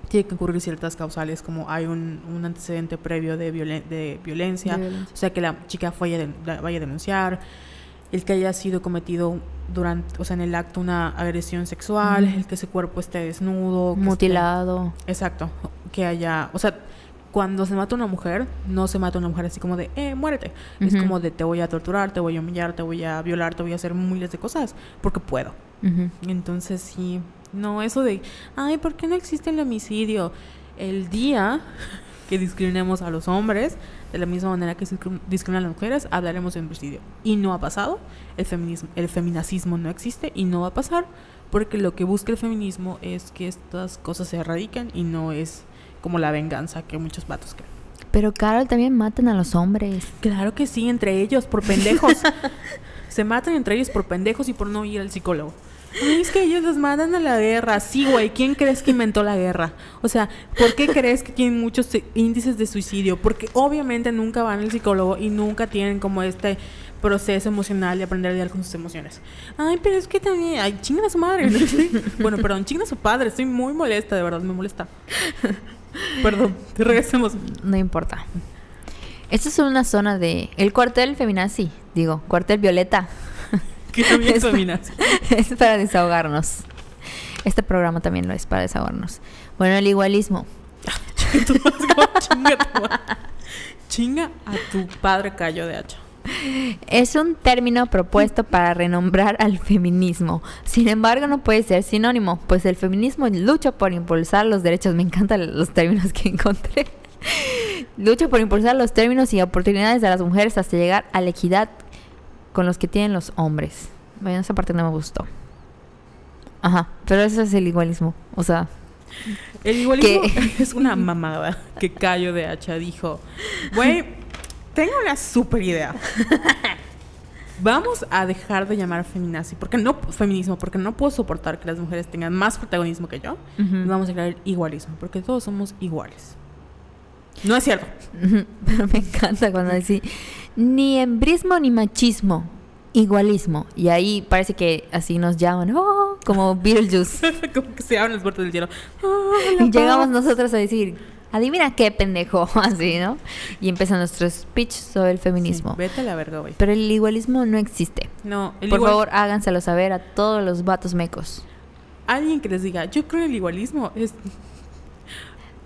tiene que ocurrir ciertas causales, como hay un, un antecedente previo de, violen- de violencia, De violencia. o sea, que la chica a la- vaya a denunciar, el que haya sido cometido durante, o sea, en el acto una agresión sexual, el que su cuerpo esté desnudo, esté- Mutilado. Exacto, que haya, o sea, cuando se mata una mujer, no se mata una mujer así como de, eh, muérete. Es como de, te voy a torturar, te voy a humillar, te voy a violar, te voy a hacer miles de cosas, porque puedo. Entonces sí, no, eso de, ay, ¿por qué no existe el homicidio? El día que discriminemos a los hombres, de la misma manera que se discrim- discriminan a las mujeres, hablaremos de homicidio. Y no ha pasado, el feminismo, el feminacismo no existe y no va a pasar, porque lo que busca el feminismo es que estas cosas se erradiquen y no es como la venganza que muchos vatos creen. Pero Carol también matan a los hombres. Claro que sí, entre ellos, por pendejos. Se matan entre ellos por pendejos y por no ir al psicólogo. Ay, es que ellos los mandan a la guerra. Sí, güey. ¿Quién crees que inventó la guerra? O sea, ¿por qué crees que tienen muchos índices de suicidio? Porque obviamente nunca van al psicólogo y nunca tienen como este proceso emocional de aprender a lidiar con sus emociones. Ay, pero es que también... Ay, chingan a su madre. bueno, perdón, chingan a su padre. Estoy muy molesta, de verdad, me molesta. Perdón, te regresemos. No importa. Esto es una zona de... El cuartel feminazi. Digo, cuartel violeta. Que también Es- dominas. es para desahogarnos. Este programa también lo es para desahogarnos. Bueno, el igualismo. Como, chinga, a tu padre callo de hacha. Es un término propuesto para renombrar al feminismo. Sin embargo, no puede ser sinónimo, pues el feminismo lucha por impulsar los derechos. Me encantan los términos que encontré. lucha por impulsar los términos y oportunidades de las mujeres hasta llegar a la equidad con los que tienen los hombres. Bueno, esa parte no me gustó. Ajá, pero eso es el igualismo. O sea, El igualismo ¿Qué? es una mamada que Cayo de Hacha dijo. Güey, tengo una super idea. Vamos a dejar de llamar feminazi, porque no feminismo, porque no puedo soportar que las mujeres tengan más protagonismo que yo. Y vamos a crear igualismo, porque todos somos iguales. No es cierto. Pero me encanta cuando decís ni embrismo ni machismo, igualismo. Y ahí parece que así nos llaman, oh, como Beetlejuice. Como que se abren las puertas del cielo. La y llegamos nosotros a decir, adivina qué pendejo, así, ¿no? Y empieza nuestro speech sobre el feminismo. Sí, vete a la verga, güey. Pero el igualismo no existe. No, el Por igual- favor, háganselo saber a todos los vatos mecos. alguien que les diga, yo creo el igualismo, es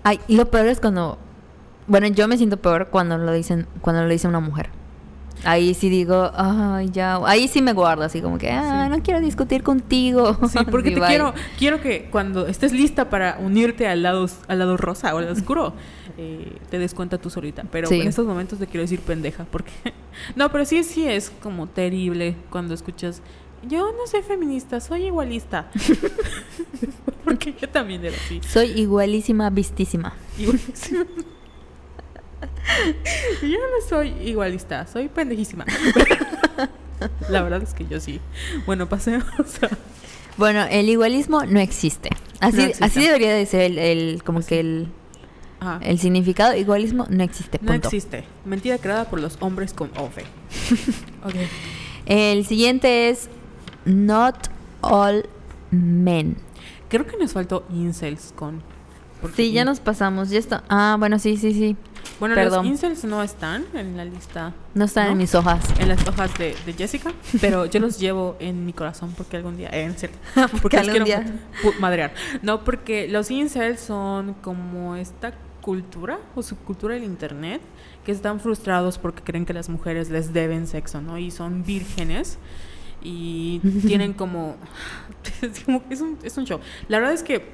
Ay, y lo peor es cuando. Bueno, yo me siento peor cuando lo dicen, cuando lo dice una mujer. Ahí sí digo, ay, ya. Ahí sí me guardo, así como que, ah, Sí. no quiero discutir contigo. Sí, porque te bye. quiero, quiero que cuando estés lista para unirte al lado, al lado rosa o al lado oscuro, eh, te des cuenta tú solita. Pero Sí. en estos momentos te quiero decir pendeja, porque no, pero sí, sí es como terrible cuando escuchas. Yo no soy feminista, soy igualista. porque yo también era así. Soy igualísima, vistísima. Igualísima. Yo no soy igualista, soy pendejísima. La verdad es que yo sí. Bueno, pasemos a... Bueno, el igualismo no existe. Así, No existe. así debería de ser el, el- como que el, Ajá. el significado. Igualismo no existe. No existe. Mentira creada por los hombres con OFE. ok. El siguiente es not all men. Creo que nos faltó incels con. Porque Sí, ya nos pasamos. Ya está. Ah, bueno, sí, sí, sí. Bueno, perdón. los incels no están en la lista. No están en ¿No? mis hojas. En las hojas de, de Jessica, pero yo los llevo en mi corazón porque algún día. Eh, no es cierto. Porque los algún quiero día. madrear. No, porque los incels son como esta cultura o subcultura del internet que están frustrados porque creen que las mujeres les deben sexo, ¿no? Y son vírgenes y tienen como es, como- es un, es un show. La verdad es que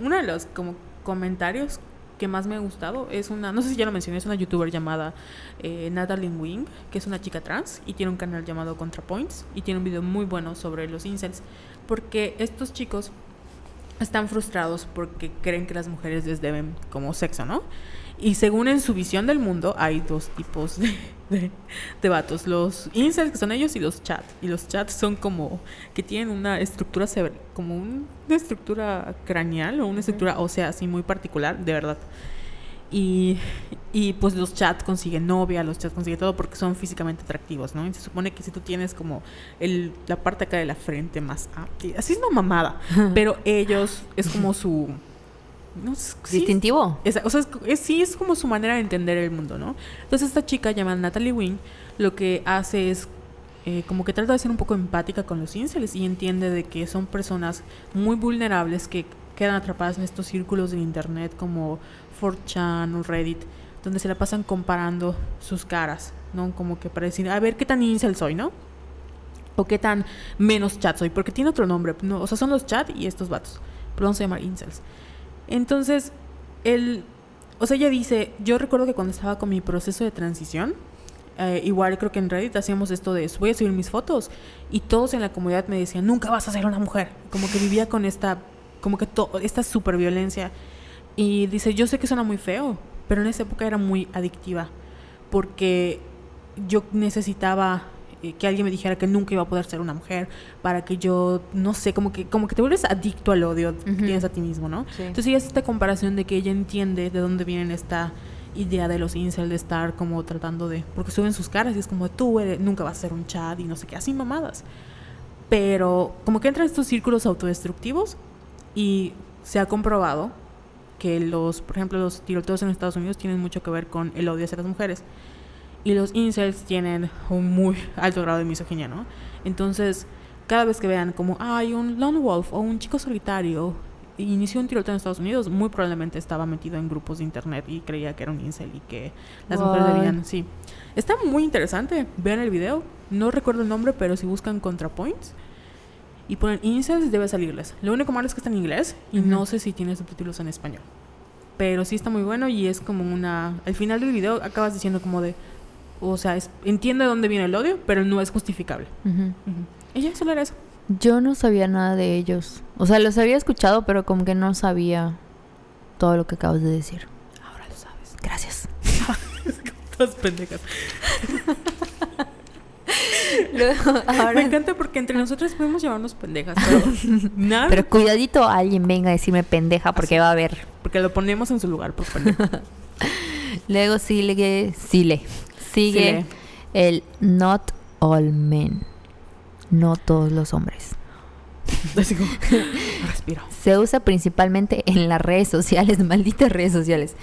uno de los como comentarios que más me ha gustado. Es una, no sé si ya lo mencioné, es una youtuber llamada eh, Natalie Wing, que es una chica trans y tiene un canal llamado ContraPoints y tiene un video muy bueno sobre los incels, porque estos chicos están frustrados porque creen que las mujeres les deben como sexo, ¿no? Y según en su visión del mundo, hay dos tipos de, de, de vatos. Los incels, que son ellos, y los chat. Y los chats son como que tienen una estructura, como un- una estructura craneal o una estructura ósea así muy particular, de verdad. Y, y pues los chats consiguen novia, los chats consiguen todo porque son físicamente atractivos, ¿no? Y se supone que si tú tienes como el, la parte acá de la frente más amplia, así es una mamada, pero ellos es como su... No, sé, sí, Distintivo. es- o sea, es, es- sí es como su manera de entender el mundo, ¿no? Entonces esta chica llamada Natalie Wing lo que hace es eh, como que trata de ser un poco empática con los incels y entiende de que son personas muy vulnerables que quedan atrapadas en estos círculos de internet como 4chan o Reddit, donde se la pasan comparando sus caras, ¿no? Como que para decir, a ver qué tan incel soy, ¿no? O qué tan menos chat soy, porque tiene otro nombre, ¿no? O sea, son los chat y estos vatos, pero vamos a llamar incels. Entonces, el, o sea, ella dice, yo recuerdo que cuando estaba con mi proceso de transición, eh, igual creo que en Reddit hacíamos esto de, voy a subir mis fotos, y todos en la comunidad me decían, nunca vas a ser una mujer, como que vivía con esta, como que esta super violencia, y dice, yo sé que suena muy feo, pero en esa época era muy adictiva, porque yo necesitaba eh, que alguien me dijera que nunca iba a poder ser una mujer, para que yo, no sé, como que, como que te vuelves adicto al odio que Ujú. tienes a ti mismo, ¿no? Sí. Entonces ella hace esta comparación de que ella entiende de dónde viene esta idea de los incels de estar como tratando de... Porque suben sus caras y es como tú eres- nunca vas a ser un chat y no sé qué, así mamadas. Pero como que entran estos círculos autodestructivos y se ha comprobado que los, por ejemplo, los tiroteos en Estados Unidos tienen mucho que ver con el odio hacia las mujeres. Y los incels tienen un muy alto grado de misoginia, ¿no? Entonces, cada vez que vean como hay un lone wolf o un chico solitario inició un tiroteo en Estados Unidos, muy probablemente estaba metido en grupos de internet y creía que era un incel y que las mujeres debían, sí. Está muy interesante. Vean el video. No recuerdo el nombre, pero si buscan ContraPoints y ponen incels debe salirles. Lo único malo es que está en inglés y Ujú. no sé si tiene subtítulos en español. Pero sí está muy bueno y es como una... Al final del video acabas diciendo como de... O sea, es, de dónde viene el odio, pero no es justificable. Ujú. Ujú. Y ya, solo era eso. Yo no sabía nada de ellos. O sea, los había escuchado, pero como que no sabía todo lo que acabas de decir. Ahora lo sabes. Gracias. Todas pendejas. Luego, Me encanta porque entre nosotros podemos llamarnos pendejas, pero nada. pero cuidadito alguien venga a decirme pendeja porque va a haber. porque lo ponemos en su lugar por pendejo. Luego sigue, sigue, sigue el not all men. No todos los hombres. Como, respiro. Se usa principalmente en las redes sociales, malditas redes sociales.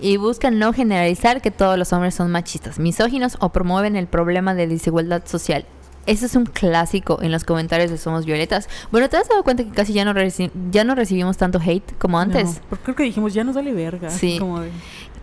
Y buscan no generalizar que todos los hombres son machistas, misóginos o promueven el problema de desigualdad social. Ese es un clásico en los comentarios de Somos Violetas. Bueno, ¿te has dado cuenta que casi ya no, reci- ya no recibimos tanto hate como antes? No, porque creo que dijimos, ya nos vale verga. Sí. Como de,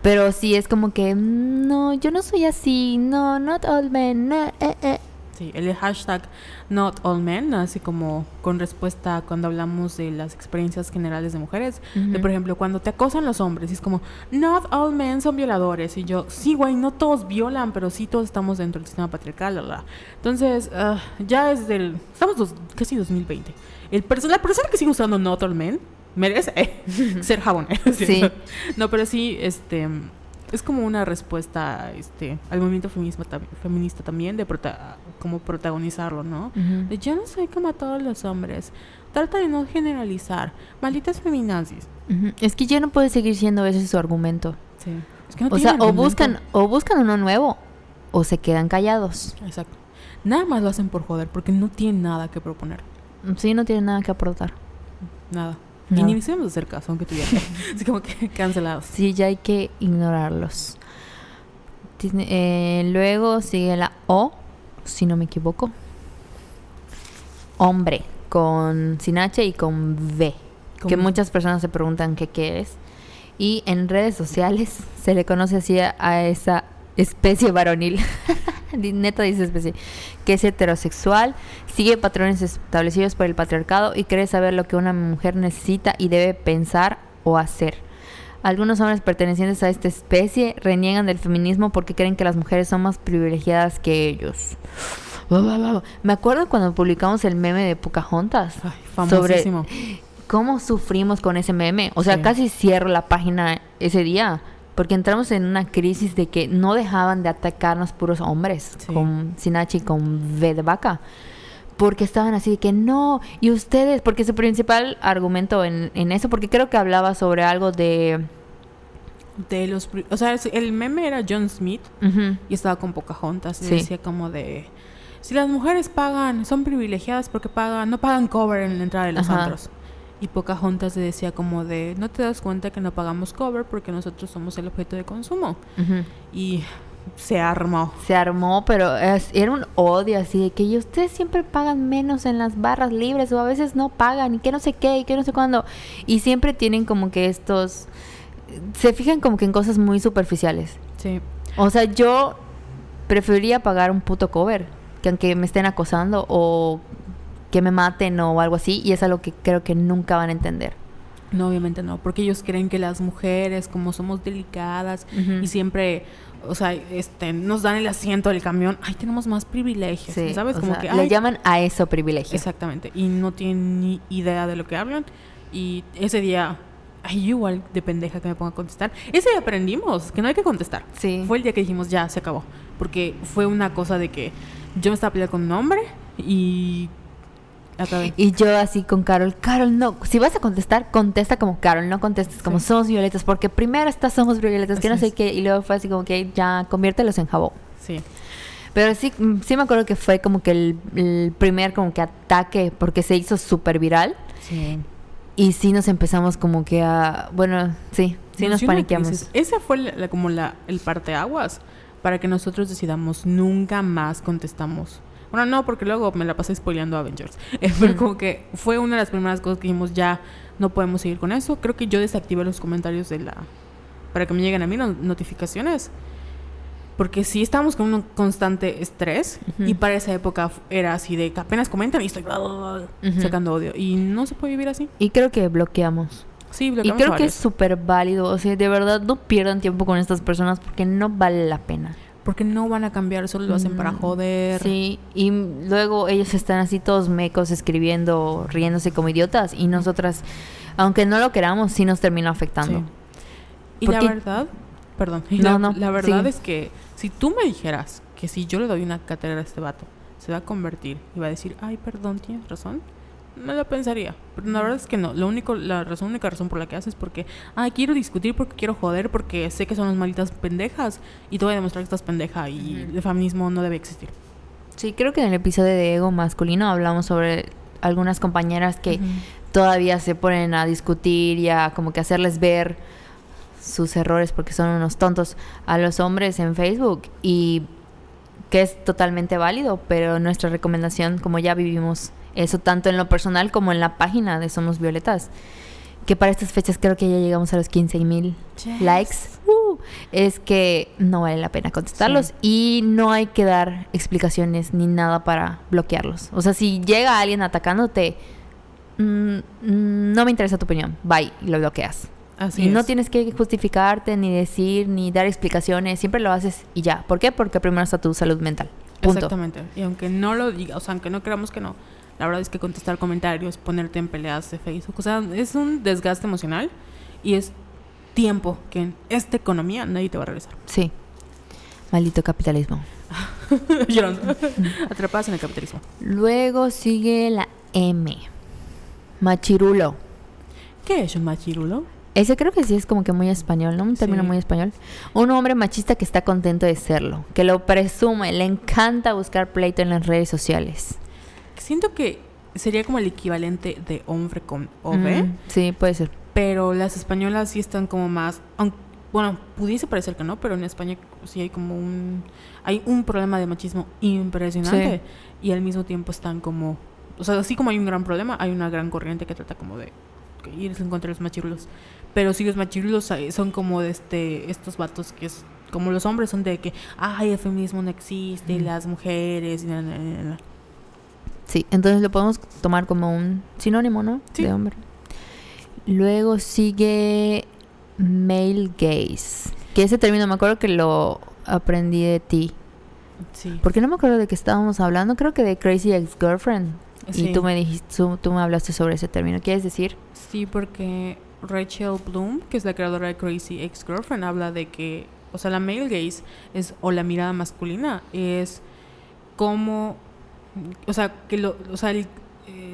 Pero sí es como que, "Mm, no, yo no soy así, no, not all men, no, eh, eh". Sí, el hashtag not all men, así como con respuesta cuando hablamos de las experiencias generales de mujeres. De, por ejemplo, cuando te acosan los hombres, y es como, not all men son violadores. Y yo, sí, güey, no todos violan, pero sí todos estamos dentro del sistema patriarcal, la, la". Entonces, ah, ya es del. Estamos dos- casi 2020. El la persona que sigue usando not all men merece ser jabonero. Sí. No, pero sí, este. Es como una respuesta este, al movimiento feminista, tam- feminista también, de prota- como protagonizarlo, ¿no? Ujú. De yo no soy como todos los hombres. Trata de no generalizar. Malditas feminazis. Es que ya no puede seguir siendo ese su argumento. Sí. Es que no o sea, o buscan, o buscan uno nuevo, o se quedan callados. Exacto. Nada más lo hacen por joder, porque no tienen nada que proponer. Sí, no tienen nada que aportar. Nada. No. Y ni necesitamos hacer caso, aunque tuviera. Así como que cancelados. Sí, ya hay que ignorarlos. Eh, luego sigue la O, si no me equivoco. Hombre, con sin H y con V. Que muchas personas se preguntan qué, qué es. Y en redes sociales se le conoce así a, a esa especie varonil. Neta dice especie. Que es heterosexual, sigue patrones establecidos por el patriarcado y cree saber lo que una mujer necesita y debe pensar o hacer. Algunos hombres pertenecientes a esta especie reniegan del feminismo porque creen que las mujeres son más privilegiadas que ellos. Me acuerdo cuando publicamos el meme de Pocahontas. Ay, famosísimo. cómo sufrimos con ese meme. O sea, Sí. casi cierro la página ese día. Porque entramos en una crisis de que no dejaban de atacarnos puros hombres. Sí. Con Sinachi con V de vaca. Porque estaban así de que no. Y ustedes, porque su principal argumento en, en eso, porque creo que hablaba sobre algo de. De los, o sea, el meme era John Smith y estaba con Pocahontas y Sí. decía como de si las mujeres pagan, son privilegiadas porque pagan, no pagan cover en la entrada de los Ajá. antros. Y Pocahontas le decía como de no te das cuenta que no pagamos cover porque nosotros somos el objeto de consumo. Y se armó. Se armó, pero es- era un odio así de que "Y ustedes siempre pagan menos en las barras libres o a veces no pagan y que no sé qué y que no sé cuándo. Y siempre tienen como que estos... Se fijan como que en cosas muy superficiales. Sí. O sea, yo preferiría pagar un puto cover que aunque me estén acosando o que me maten o algo así. Y es algo que creo que nunca van a entender. No, obviamente no, porque ellos creen que las mujeres, como somos delicadas Ujú. y siempre, o sea, este, nos dan el asiento del camión, ay, tenemos más privilegios, Sí, ¿sabes? Como sea, que, le ay, llaman a eso privilegio. Exactamente, y no tienen ni idea de lo que hablan. Y ese día, ay, igual de pendeja que me ponga a contestar. Ese día aprendimos que no hay que contestar. Sí. Fue el día que dijimos, ya, se acabó. Porque fue una cosa de que yo me estaba peleando con un hombre y Y yo así con Carol, Carol, no, si vas a contestar, contesta como Carol, no contestes como Sí. somos violetas, porque primero está somos violetas, que no sé es. qué, y luego fue así como que ya conviértelos en jabón. Sí. Pero sí, mm, sí me acuerdo que fue como que el, el primer como que ataque, porque se hizo súper viral, Sí. y sí nos empezamos como que a, bueno, sí, sí nos paniqueamos. Ese fue la- la- como la, el parteaguas para que nosotros decidamos nunca más contestamos. Bueno, no, porque luego me la pasé spoileando Avengers. Eh, pero Mm. como que fue una de las primeras cosas que dijimos, ya no podemos seguir con eso. Creo que yo desactivé los comentarios de la... para que me lleguen a mí las notificaciones. Porque sí estábamos con un constante estrés y para esa época era así de que apenas comentan y estoy sacando odio. Y no se puede vivir así. Y creo que bloqueamos. Sí, Y creo que es súper válido, o sea, de verdad no pierdan tiempo con estas personas porque no vale la pena. Porque no van a cambiar, solo lo hacen para Mm, joder. Sí, y luego ellos están así todos mecos escribiendo, riéndose como idiotas y nosotras, aunque no lo queramos, sí nos termina afectando. Sí. Y la verdad, perdón, No, la, no, la verdad es que si tú me dijeras que si yo le doy una cátedra a este vato, se va a convertir y va a decir, ay, perdón, tienes razón, me lo pensaría. Pero la verdad es que no. Lo único, la razón, única razón por la que haces es porque, ay, quiero discutir porque quiero joder, porque sé que son las malditas pendejas y te voy a demostrar que estás pendeja y el feminismo no debe existir. Sí, creo que en el episodio de ego masculino hablamos sobre algunas compañeras que todavía se ponen a discutir y a como que hacerles ver sus errores porque son unos tontos a los hombres en Facebook y que es totalmente válido, pero nuestra recomendación, como ya vivimos eso tanto en lo personal como en la página de Somos Violetas, que para estas fechas creo que ya llegamos a los 15 mil Yes. likes, uh, es que no vale la pena contestarlos Sí. y no hay que dar explicaciones ni nada para bloquearlos. O sea, si llega alguien atacándote, mm, mm, no me interesa tu opinión, bye, y lo bloqueas. Así y no es. tienes que justificarte, ni decir, ni dar explicaciones, siempre lo haces y ya. ¿Por qué? Porque primero está tu salud mental. Punto. Exactamente. Y aunque no lo diga, o sea, aunque no creamos que no, la verdad es que contestar comentarios, ponerte en peleas de Facebook, o sea, es un desgaste emocional y es tiempo que en esta economía nadie te va a regresar. Sí. Maldito capitalismo. Llorando. Atrapadas en el capitalismo. Luego sigue la M. Machirulo. ¿Qué es un machirulo? Ese creo que sí es como que muy español, ¿no? Un término Sí. muy español. Un hombre machista que está contento de serlo, que lo presume, le encanta buscar pleito en las redes sociales. Siento que sería como el equivalente de hombre con OV, Mm, sí, puede ser. pero las españolas sí están como más, aun- bueno, pudiese parecer que no, pero en España sí hay como un, hay un problema de machismo impresionante y al mismo tiempo están como, o sea, así como hay un gran problema, hay una gran corriente que trata como de ir en contra de los machirulos. Pero sí los machirulos eh, son como de este, estos vatos que es, como los hombres son de que, ay, el feminismo no existe, y las mujeres, y na, na, na, na". Sí, entonces lo podemos tomar como un sinónimo, ¿no? Sí. De hombre. Luego sigue male gaze. Que ese término me acuerdo que lo aprendí de ti. Sí. Porque no me acuerdo de qué estábamos hablando, creo que de Crazy Ex-Girlfriend. Sí. Y tú me dijiste, tú, tú me hablaste sobre ese término. ¿Quieres decir? Sí, porque Rachel Bloom, que es la creadora de Crazy Ex-Girlfriend, habla de que, o sea, la male gaze es, o la mirada masculina, es como, o sea, que lo, o sea, el-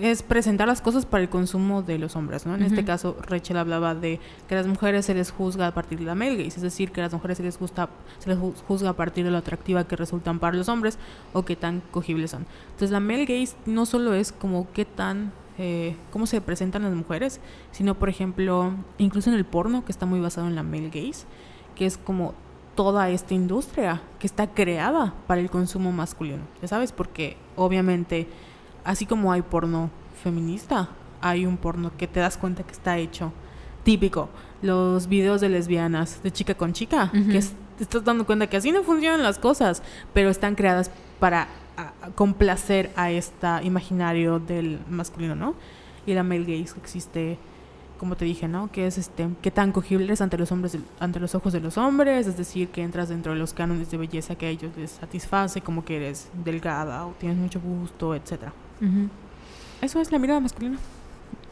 es presentar las cosas para el consumo de los hombres, ¿no? En este caso, Rachel hablaba de que a las mujeres se les juzga a partir de la male gaze, es decir, que a las mujeres se les, gusta, se les ju- juzga a partir de lo atractiva que resultan para los hombres o qué tan cogibles son. Entonces, la male gaze no solo es como qué tan, eh, cómo se presentan las mujeres, sino, por ejemplo, incluso en el porno, que está muy basado en la male gaze, que es como toda esta industria que está creada para el consumo masculino, ¿ya sabes? Porque obviamente, así como hay porno feminista, hay un porno que te das cuenta que está hecho típico, los videos de lesbianas, de chica con chica, que es- te estás dando cuenta que así no funcionan las cosas, pero están creadas para a- a complacer a este imaginario del masculino, ¿no? Y la male gaze que existe como te dije, ¿no? Que es este, qué tan cogible es ante los hombres, ante los ojos de los hombres, es decir, que entras dentro de los cánones de belleza que a ellos les satisface, como que eres delgada o tienes mucho gusto, etcétera. Eso es la mirada masculina.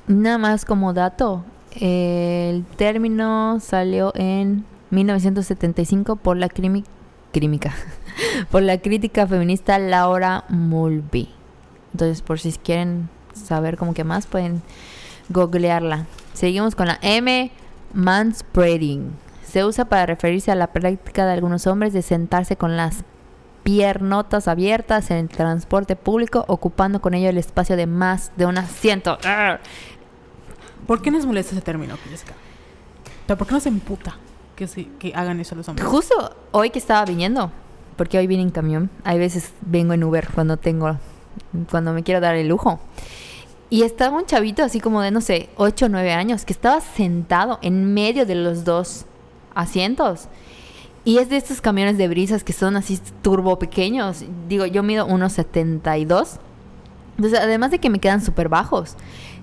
Nada más como dato, el término salió en 1975 por la crímica, por la crítica feminista Laura Mulvey. Entonces, por si quieren saber como que más, pueden googlearla. Seguimos con la M, manspreading. Se usa para referirse a la práctica de algunos hombres de sentarse con las piernotas abiertas en el transporte público, ocupando con ello el espacio de más de un asiento. Arr. ¿Por qué nos molesta ese término, Jessica? O sea, ¿Por qué nos emputa que, se, que hagan eso los hombres? Justo hoy que estaba viniendo, porque hoy vine en camión, hay veces vengo en Uber cuando tengo, cuando me quiero dar el lujo. Y estaba un chavito así como de, no sé, 8 o 9 años, que estaba sentado en medio de los dos asientos. Y es de estos camiones de brisas que son así turbo pequeños. Digo, yo mido 1,72. Entonces, además de que me quedan súper bajos,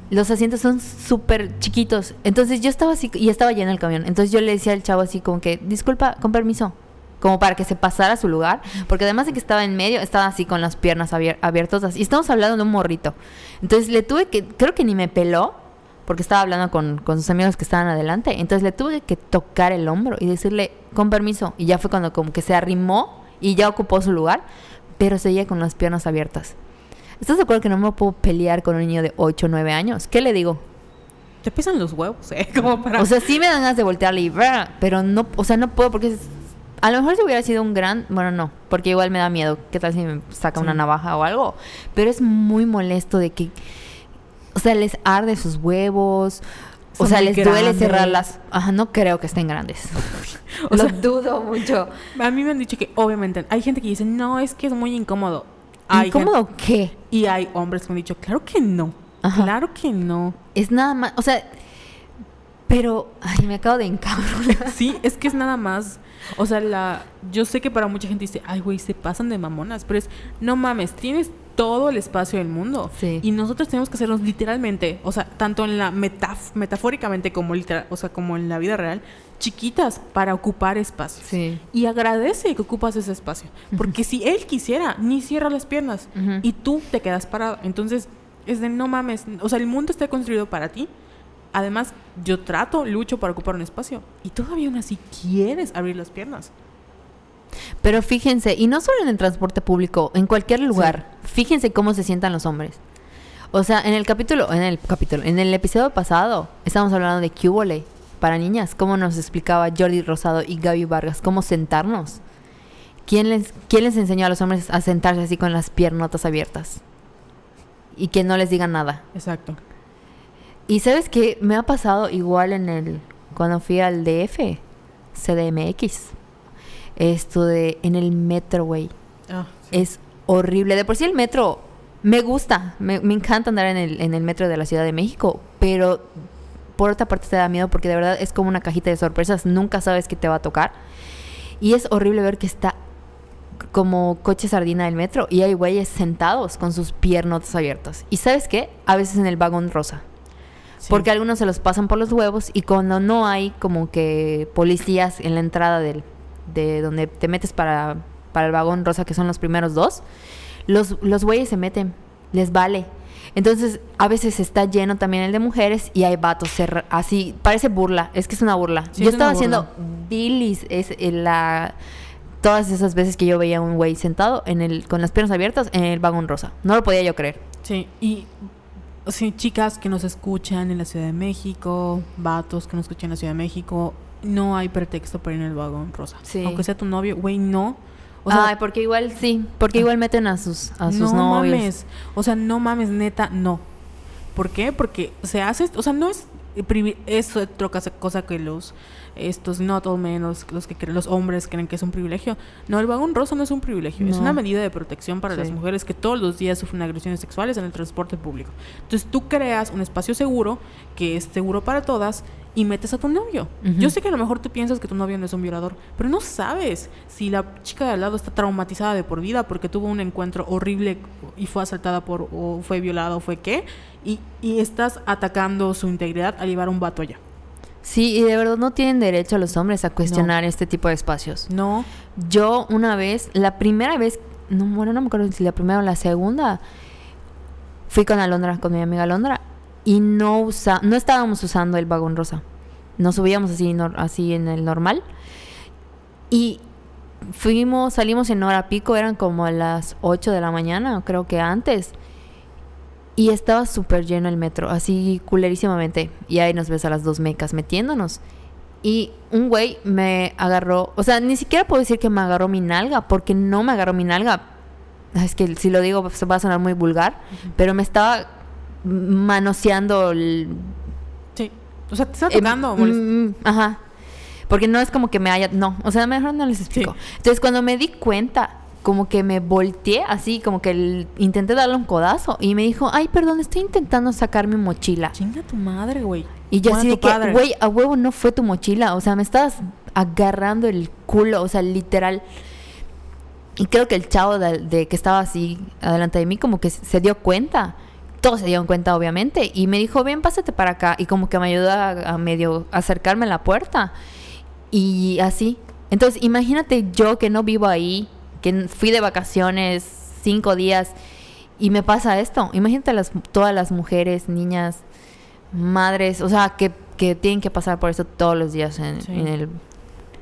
los asientos son súper chiquitos. Entonces yo estaba así y estaba lleno el camión. Entonces yo le decía al chavo así como que, disculpa, con permiso. Como para que se pasara a su lugar. Porque además de que estaba en medio, estaba así con las piernas abier- abiertas. Y estamos hablando de un morrito. Entonces le tuve que, creo que ni me peló. Porque estaba hablando con, con sus amigos que estaban adelante. Entonces le tuve que tocar el hombro y decirle, con permiso. Y ya fue cuando como que se arrimó y ya ocupó su lugar. Pero seguía con las piernas abiertas. ¿Estás de acuerdo que no me puedo pelear con un niño de 8 o 9 años? ¿Qué le digo? Te pesan los huevos, ¿eh? Como para... O sea, sí me dan ganas de voltearle y... Pero no, o sea, no puedo porque... a lo mejor si hubiera sido un gran... Bueno, no, porque igual me da miedo. ¿Qué tal si me saca una navaja o algo? Pero es muy molesto de que... O sea, les arde sus huevos. O sea, les duele cerrar las... Ajá, no creo que estén grandes. O Lo sea- dudo mucho. A mí me han dicho que obviamente hay gente que dice, no, es que es muy incómodo. Hay gente- ¿Incómodo qué? y hay hombres que me han dicho, claro que no. Ajá. Claro que no. Es nada más... O sea... Pero... Ay, me acabo de encabronar. Sí, es que es nada más. O sea, la, yo sé que para mucha gente dice, ay, güey, se pasan de mamonas, pero es, no mames, tienes todo el espacio del mundo. Sí. Y nosotros tenemos que hacernos literalmente, o sea, tanto en la metaf metafóricamente como literal, o sea, como en la vida real, chiquitas para ocupar espacio. Sí. Y agradece que ocupas ese espacio. Porque si él quisiera, ni cierra las piernas. Ujú. Y tú te quedas parado. Entonces, es de no mames. O sea, el mundo está construido para ti. Además, yo trato, lucho para ocupar un espacio. Y todavía aún así quieres abrir las piernas. Pero fíjense, y no solo en el transporte público, en cualquier lugar, fíjense cómo se sientan los hombres. O sea, en el capítulo, en el capítulo, en el episodio pasado, estábamos hablando de cubole para niñas, cómo nos explicaba Jordi Rosado y Gaby Vargas cómo sentarnos. ¿Quién les, ¿Quién les enseñó a los hombres a sentarse así con las piernotas abiertas? Y que no les digan nada. Exacto. Y sabes que me ha pasado igual en el cuando fui al DF, CDMX. Esto de en el metro, güey. Ah, Es horrible. De por sí el metro me gusta, me, me encanta andar en el, en el metro de la Ciudad de México, pero por otra parte te da miedo porque de verdad es como una cajita de sorpresas, nunca sabes qué te va a tocar. Y es horrible ver que está como coche sardina el metro y hay güeyes sentados con sus piernas abiertas. ¿Y sabes qué? A veces en el vagón rosa. Sí. Porque algunos se los pasan por los huevos y cuando no hay como que policías en la entrada del, de donde te metes para, para el vagón rosa, que son los primeros dos, los, los güeyes se meten, les vale. Entonces, a veces está lleno también el de mujeres y hay vatos así, parece burla, es que es una burla. Sí, yo es estaba haciendo bilis es en la todas esas veces que yo veía a un güey sentado en el con las piernas abiertas en el vagón rosa. No lo podía yo creer. Sí, y sí, chicas que nos escuchan en la Ciudad de México, vatos que nos escuchan en la Ciudad de México, no hay pretexto para ir en el vagón rosa. Sí. Aunque sea tu novio, güey, no. O sea, Ay, porque igual sí, porque igual meten a sus a sus no novios. mames. O sea, no mames, neta, no. ¿Por qué? Porque se hace, o sea, no es privi- es otra cosa que los estos not all men, los, los que creen, los hombres creen que es un privilegio. No, el vagón rosa no es un privilegio, es una medida de protección para las mujeres que todos los días sufren agresiones sexuales en el transporte público. Entonces tú creas un espacio seguro que es seguro para todas y metes a tu novio. Yo sé que a lo mejor tú piensas que tu novio no es un violador, pero no sabes si la chica de al lado está traumatizada de por vida porque tuvo un encuentro horrible y fue asaltada por o fue violada o fue qué y, y estás atacando su integridad al llevar a un vato allá. Sí, y de verdad no tienen derecho los hombres a cuestionar este tipo de espacios. No, Yo una vez, la primera vez, no, bueno, no me acuerdo si la primera o la segunda, fui con Alondra, con mi amiga Alondra, y no usa, no estábamos usando el vagón rosa. Nos subíamos así, así en el normal. Y fuimos, salimos en hora pico, eran como a las 8 de la mañana, creo que antes. Y estaba súper lleno el metro, así culerísimamente. Y ahí nos ves a las dos mecas metiéndonos. Y un güey me agarró, o sea, ni siquiera puedo decir que me agarró mi nalga, porque no me agarró mi nalga. Es que si lo digo pues, va a sonar muy vulgar, pero me estaba manoseando el... sí. O sea, te está em, tocando. molest- mm, ajá. Porque no es como que me haya... No, o sea, mejor no les explico. Entonces, cuando me di cuenta, como que me volteé así, como que el- intenté darle un codazo y me dijo, ay, perdón, estoy intentando sacar mi mochila. Chinga tu madre, güey. Y yo así de que, güey, a huevo no fue tu mochila. O sea, me estabas agarrando el culo, o sea, literal. Y creo que el chavo de, de que estaba así adelante de mí como que se dio cuenta. Todos se dieron cuenta, obviamente. Y me dijo, ven, pásate para acá. Y como que me ayudó a, a medio acercarme a la puerta. Y así. Entonces, imagínate yo que no vivo ahí, que fui de vacaciones cinco días y me pasa esto. Imagínate las, todas las mujeres, niñas, madres, o sea, que, que tienen que pasar por esto todos los días en, Sí. en el,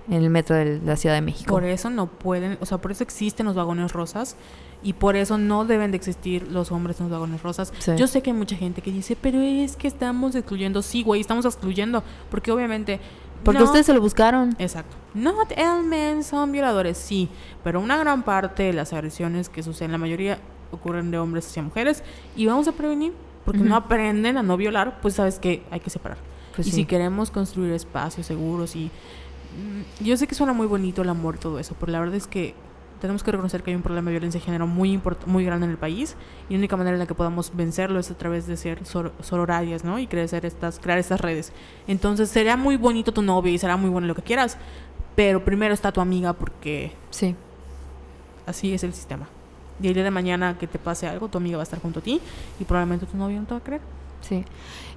en el metro de la Ciudad de México. Por eso no pueden, o sea, por eso existen los vagones rosas y por eso no deben de existir los hombres en los vagones rosas. Sí. Yo sé que hay mucha gente que dice, pero es que estamos excluyendo. Sí, güey, estamos excluyendo porque obviamente... Porque no- ustedes se lo buscaron. Exacto. Not all men son violadores, sí, pero una gran parte de las agresiones que suceden, la mayoría ocurren de hombres hacia mujeres y vamos a prevenir porque no aprenden a no violar, pues sabes que hay que separar. Pues y sí. si queremos construir espacios seguros y mm, yo sé que suena muy bonito el amor y todo eso, pero la verdad es que tenemos que reconocer que hay un problema de violencia de género muy muy grande en el país y la única manera en la que podamos vencerlo es a través de ser sor- sororarias, ¿no? Y crecer estas crear estas redes. Entonces, será muy bonito tu novio y será muy bueno lo que quieras, pero primero está tu amiga porque Sí. así es el sistema. Y el día de mañana que te pase algo, tu amiga va a estar junto a ti y probablemente tu novio no te va a creer. Sí.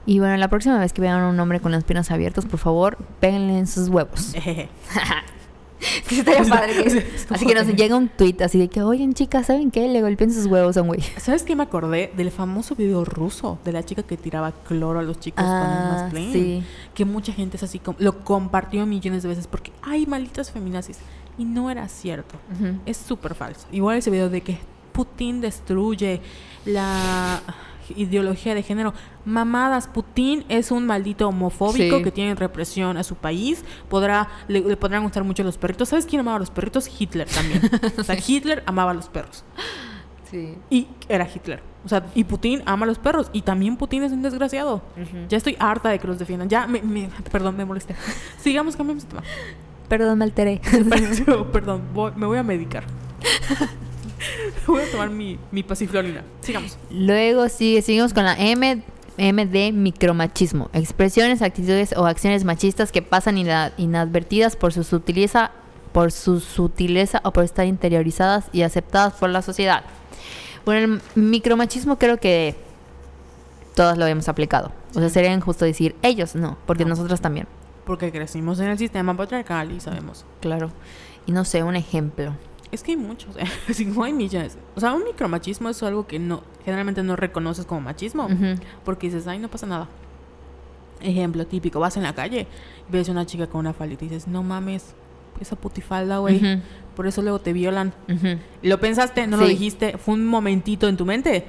Y bueno, la próxima vez que vean a un hombre con las piernas abiertas, por favor, péguenle en sus huevos. Sí, estaría padre que- Así que nos llega un tweet así de que, oigan chicas, ¿saben qué? Le golpeen sus huevos a un güey. ¿Sabes qué me acordé? Del famoso video ruso de la chica que tiraba cloro a los chicos con el Ah, mansplaining. sí. Que mucha gente es así, como, lo compartió millones de veces porque, ay, malditas feminazis. Y no era cierto. Es súper falso. Igual ese video de que Putin destruye la ideología de género. Mamadas, Putin es un maldito homofóbico Sí. que tiene represión a su país. Podrá, le, le podrán gustar mucho los perritos. ¿Sabes quién amaba a los perritos? Hitler también. o sea, Hitler amaba a los perros. Sí. Y era Hitler. O sea, y Putin ama a los perros. Y también Putin es un desgraciado. Ya estoy harta de que los defiendan. Ya, me, me- perdón, me molesté. Sigamos, cambiamos de tema. Perdón, me alteré. Perdón, voy- me voy a medicar. voy a tomar mi, mi pasiflorina. Sigamos. Luego sigue, seguimos con la M, M de micromachismo. Expresiones, actitudes o acciones machistas que pasan ina- inadvertidas por su sutileza, por su sutileza o por estar interiorizadas y aceptadas por la sociedad. Bueno, el micromachismo creo que todas lo hemos aplicado. O sea, sería injusto decir ellos no, porque No. nosotros también. Porque crecimos en el sistema patriarcal y sabemos. Claro. Y no sé, un ejemplo. Es que hay muchos, ¿eh? Así como hay millones. O sea, un micromachismo es algo que no generalmente no reconoces como machismo. Porque dices, ay, no pasa nada. Ejemplo típico, vas en la calle, ves a una chica con una falda y dices, no mames, esa putifalda, güey. Por eso luego te violan. Lo pensaste, no lo dijiste, fue un momentito en tu mente.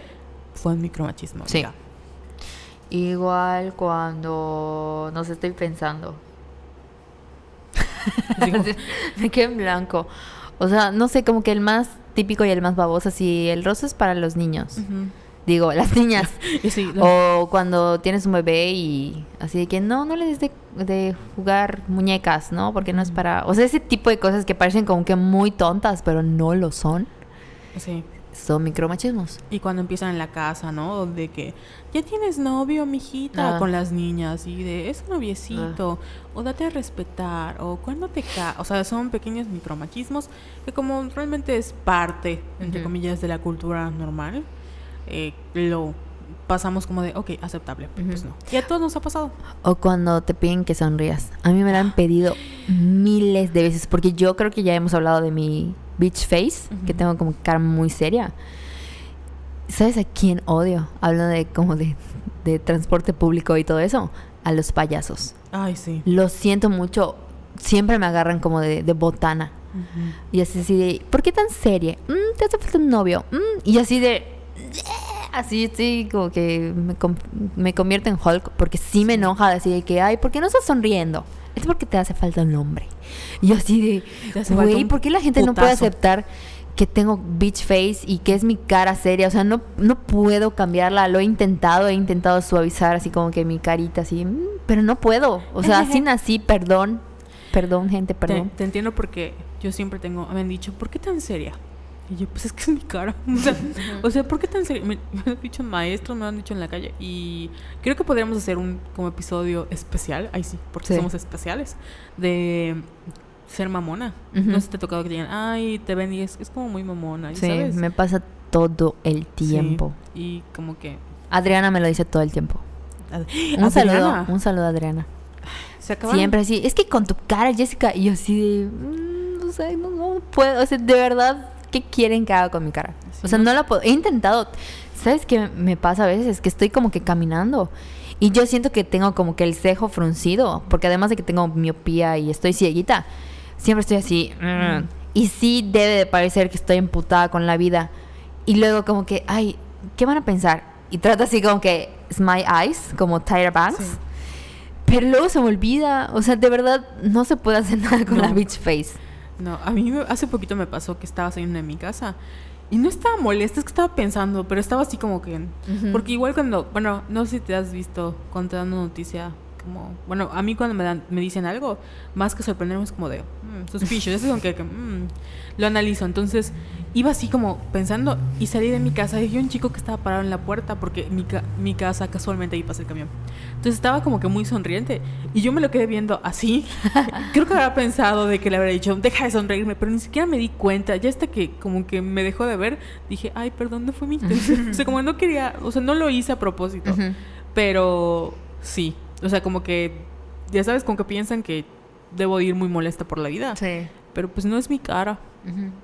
Fue un micromachismo. Sí. amiga. Igual cuando no sé, estoy pensando. Me quedé en blanco. O sea, no sé, como que el más típico y el más baboso, así, el rosa es para los niños. Digo, las niñas. Y sí, O cuando tienes un bebé y así de que no, no le des de, de jugar muñecas, ¿no? Porque no es para... O sea, ese tipo de cosas que parecen como que muy tontas, pero no lo son. sí. Son micromachismos. Y cuando empiezan en la casa, ¿no? Donde que ya tienes novio, mijita, Ah. con las niñas y de es noviecito, o date a respetar, o cuando te ca, o sea, son pequeños micromachismos que como realmente es parte, entre Ujú. comillas, de la cultura normal, eh, lo pasamos como de, ok, aceptable, pero pues Ujú. no. Y a todos nos ha pasado. O cuando te piden que sonrías. A mí me lo han pedido miles de veces, porque yo creo que ya hemos hablado de mi beach face, que tengo como cara muy seria. ¿Sabes a quién odio? Hablo de como de, de transporte público y todo eso. A los payasos. Ay, sí. Lo siento mucho. Siempre me agarran como de, de botana. Y así, así de, ¿por qué tan seria? Mm, ¿Te hace falta un novio? Mm, y así de, así, sí, como que me, me convierte en Hulk, porque sí me enoja, así de que, ay, ¿por qué no estás sonriendo? Es porque te hace falta un hombre. Y yo así de, güey, ¿por qué la gente no puede putazo". aceptar que tengo beach face y que es mi cara seria? O sea, no, no puedo cambiarla. Lo he intentado, he intentado suavizar así como que mi carita así, mm, pero no puedo. O sea, así nací, perdón. Perdón, gente, Te, perdón. te entiendo porque yo siempre tengo, me han dicho, ¿por qué tan seria? Y yo, pues es que es mi cara. O sea, o sea, ¿por qué tan seria? Me, me han dicho maestros, me lo han dicho en la calle. Y creo que podríamos hacer un como episodio especial, ahí sí, porque Sí. somos especiales, de ser mamona. No sé si te ha tocado que digan, ay, te ven y es, es como muy mamona, Sí, ¿sabes? me pasa todo el Sí, tiempo. y como que... Adriana me lo dice todo el tiempo. Un Adriana, saludo, un saludo a Adriana. Se Siempre así, es que con tu cara, Jessica, y yo así de, mm, o sea, no, no puedo, o sea, de verdad, ¿qué quieren que haga con mi cara? O sea, no la puedo, he intentado, ¿sabes qué me pasa a veces? Que estoy como que caminando y yo siento que tengo como que el cejo fruncido, porque además de que tengo miopía y estoy cieguita, siempre estoy así, mm, y sí debe de parecer que estoy emputada con la vida. Y luego como que, ay, ¿qué van a pensar? Y trato así como que, smile eyes, como Tyra Banks. Sí. Pero luego se me olvida. O sea, de verdad, no se puede hacer nada con No. la beach face. No, a mí me- hace poquito me pasó que estaba saliendo de mi casa y no estaba molesta, es que estaba pensando, pero estaba así como que... Ujú. Porque igual cuando, bueno, no sé si te has visto una noticia, como, bueno, a mí cuando me, dan, me dicen algo, más que sorprenderme es como de, mm, suspicious, es como que, mm, lo analizo. Entonces, iba así como pensando y salí de mi casa y vi un chico que estaba parado en la puerta porque mi, ca- mi casa casualmente ahí pasa el camión. Entonces estaba como que muy sonriente y yo me lo quedé viendo así. Creo que había pensado de que le habría dicho, deja de sonreírme, pero ni siquiera me di cuenta. Ya hasta que como que me dejó de ver, dije, ay, perdón, no fue mi intención. o sea, como no quería, o sea, no lo hice a propósito. Ujú. Pero sí, o sea, como que, ya sabes, como que piensan que debo ir muy molesta por la vida. Sí. Pero pues no es mi cara.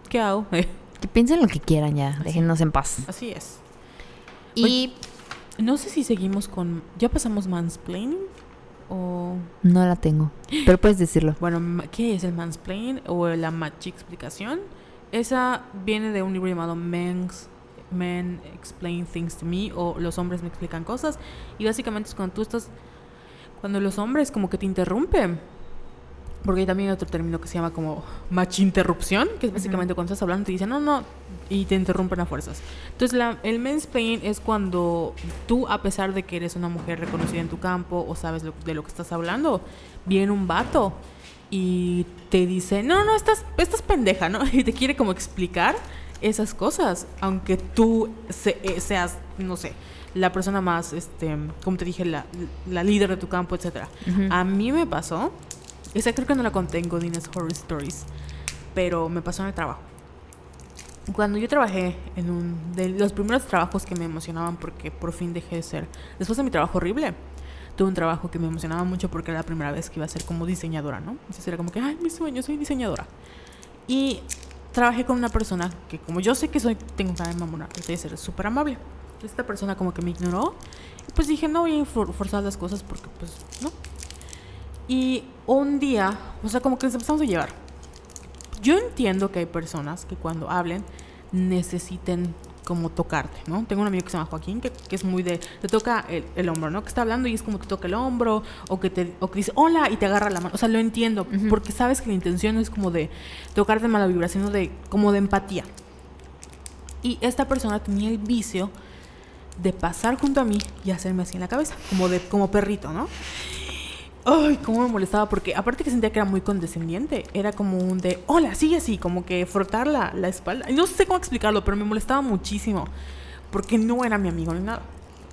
¿Qué hago? Que piensen lo que quieran ya. Déjennos en paz. Así es. Y No sé si seguimos con... ¿Ya pasamos mansplaining? O... no la tengo. Pero puedes decirlo. Bueno, ¿qué es el mansplain o la machi explicación? Esa viene de un libro llamado Men's, Men Explain Things to Me o Los hombres me explican cosas. Y básicamente es cuando tú estás... Cuando los hombres como que te interrumpen. Porque hay también otro término que se llama como machinterrupción, que es básicamente cuando estás hablando te dicen no, no, y te interrumpen a fuerzas. Entonces, la, el mansplain es cuando tú, a pesar de que eres una mujer reconocida en tu campo o sabes lo- de lo que estás hablando, viene un vato y te dice, no, no, estás, estás pendeja, ¿no? Y te quiere como explicar esas cosas, aunque tú se- eh, seas, no sé, la persona más, este, como te dije, la, la líder de tu campo. Ujú. A mí me pasó, esa creo que no la conté en Godines Horror Stories, pero me pasó en el trabajo. cuando yo trabajé en un de los primeros trabajos que me emocionaban porque por fin dejé de ser, después de mi trabajo horrible, tuve un trabajo que me emocionaba mucho porque era la primera vez que iba a ser como diseñadora, ¿no? Entonces era como que, ay, mi sueño, soy diseñadora. Y trabajé con una persona que como yo sé que soy, tengo una de mamona, de ser súper amable. Esta persona como que me ignoró. Y pues dije, no voy a forzar las cosas porque pues no. Y un día, o sea, como que nos empezamos a llevar. Yo entiendo que hay personas que cuando hablen necesiten como tocarte, ¿no? Tengo un amigo que se llama Joaquín, que, que es muy de, te toca el, el, hombro, ¿no? Que está hablando y es como te toca el hombro, o que te o que dice, hola, y te agarra la mano. O sea, lo entiendo, uh -huh. porque sabes que la intención es como de tocar de mala vibración, sino de, como de empatía. Y esta persona tenía el vicio de pasar junto a mí y hacerme así en la cabeza, como de, como perrito, ¿no? Ay, cómo me molestaba, porque aparte que sentía que era muy condescendiente, era como un de, hola, sigue así, como que frotar la, la espalda. No sé cómo explicarlo, pero me molestaba muchísimo, porque no era mi amigo ni nada.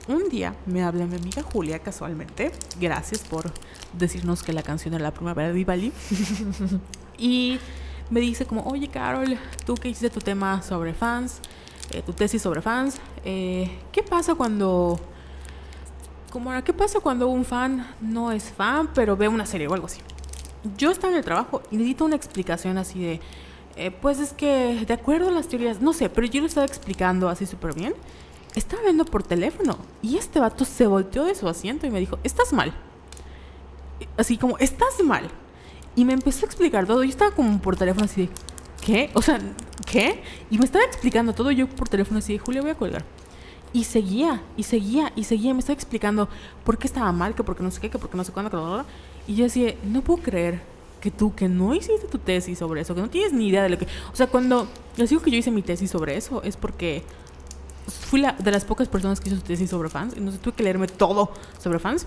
Un día me habló mi amiga Julia casualmente, gracias por decirnos que la canción era la primavera de Vivali, y me dice como, oye Carol, tú que hiciste tu tema sobre fans, eh, tu tesis sobre fans, eh, ¿qué pasa cuando como ¿qué pasa cuando un fan no es fan, pero ve una serie o algo así? Yo estaba en el trabajo y necesito una explicación así de, eh, pues es que de acuerdo a las teorías, no sé, pero yo lo estaba explicando así súper bien. Estaba viendo por teléfono y este vato se volteó de su asiento y me dijo, estás mal. Así como, estás mal. Y me empezó a explicar todo. Yo estaba como por teléfono así de, ¿qué? O sea, ¿qué? Y me estaba explicando todo yo por teléfono así Julia, voy a colgar. Y seguía, y seguía, y seguía. Me estaba explicando por qué estaba mal, que por qué no sé qué, que por qué no sé cuándo, que bla, bla, bla. Y yo decía, no puedo creer que tú, que no hiciste tu tesis sobre eso, que no tienes ni idea de lo que... O sea, cuando les digo que yo hice mi tesis sobre eso, es porque fui la, de las pocas personas que hizo su tesis sobre fans. Entonces tuve que leerme todo sobre fans.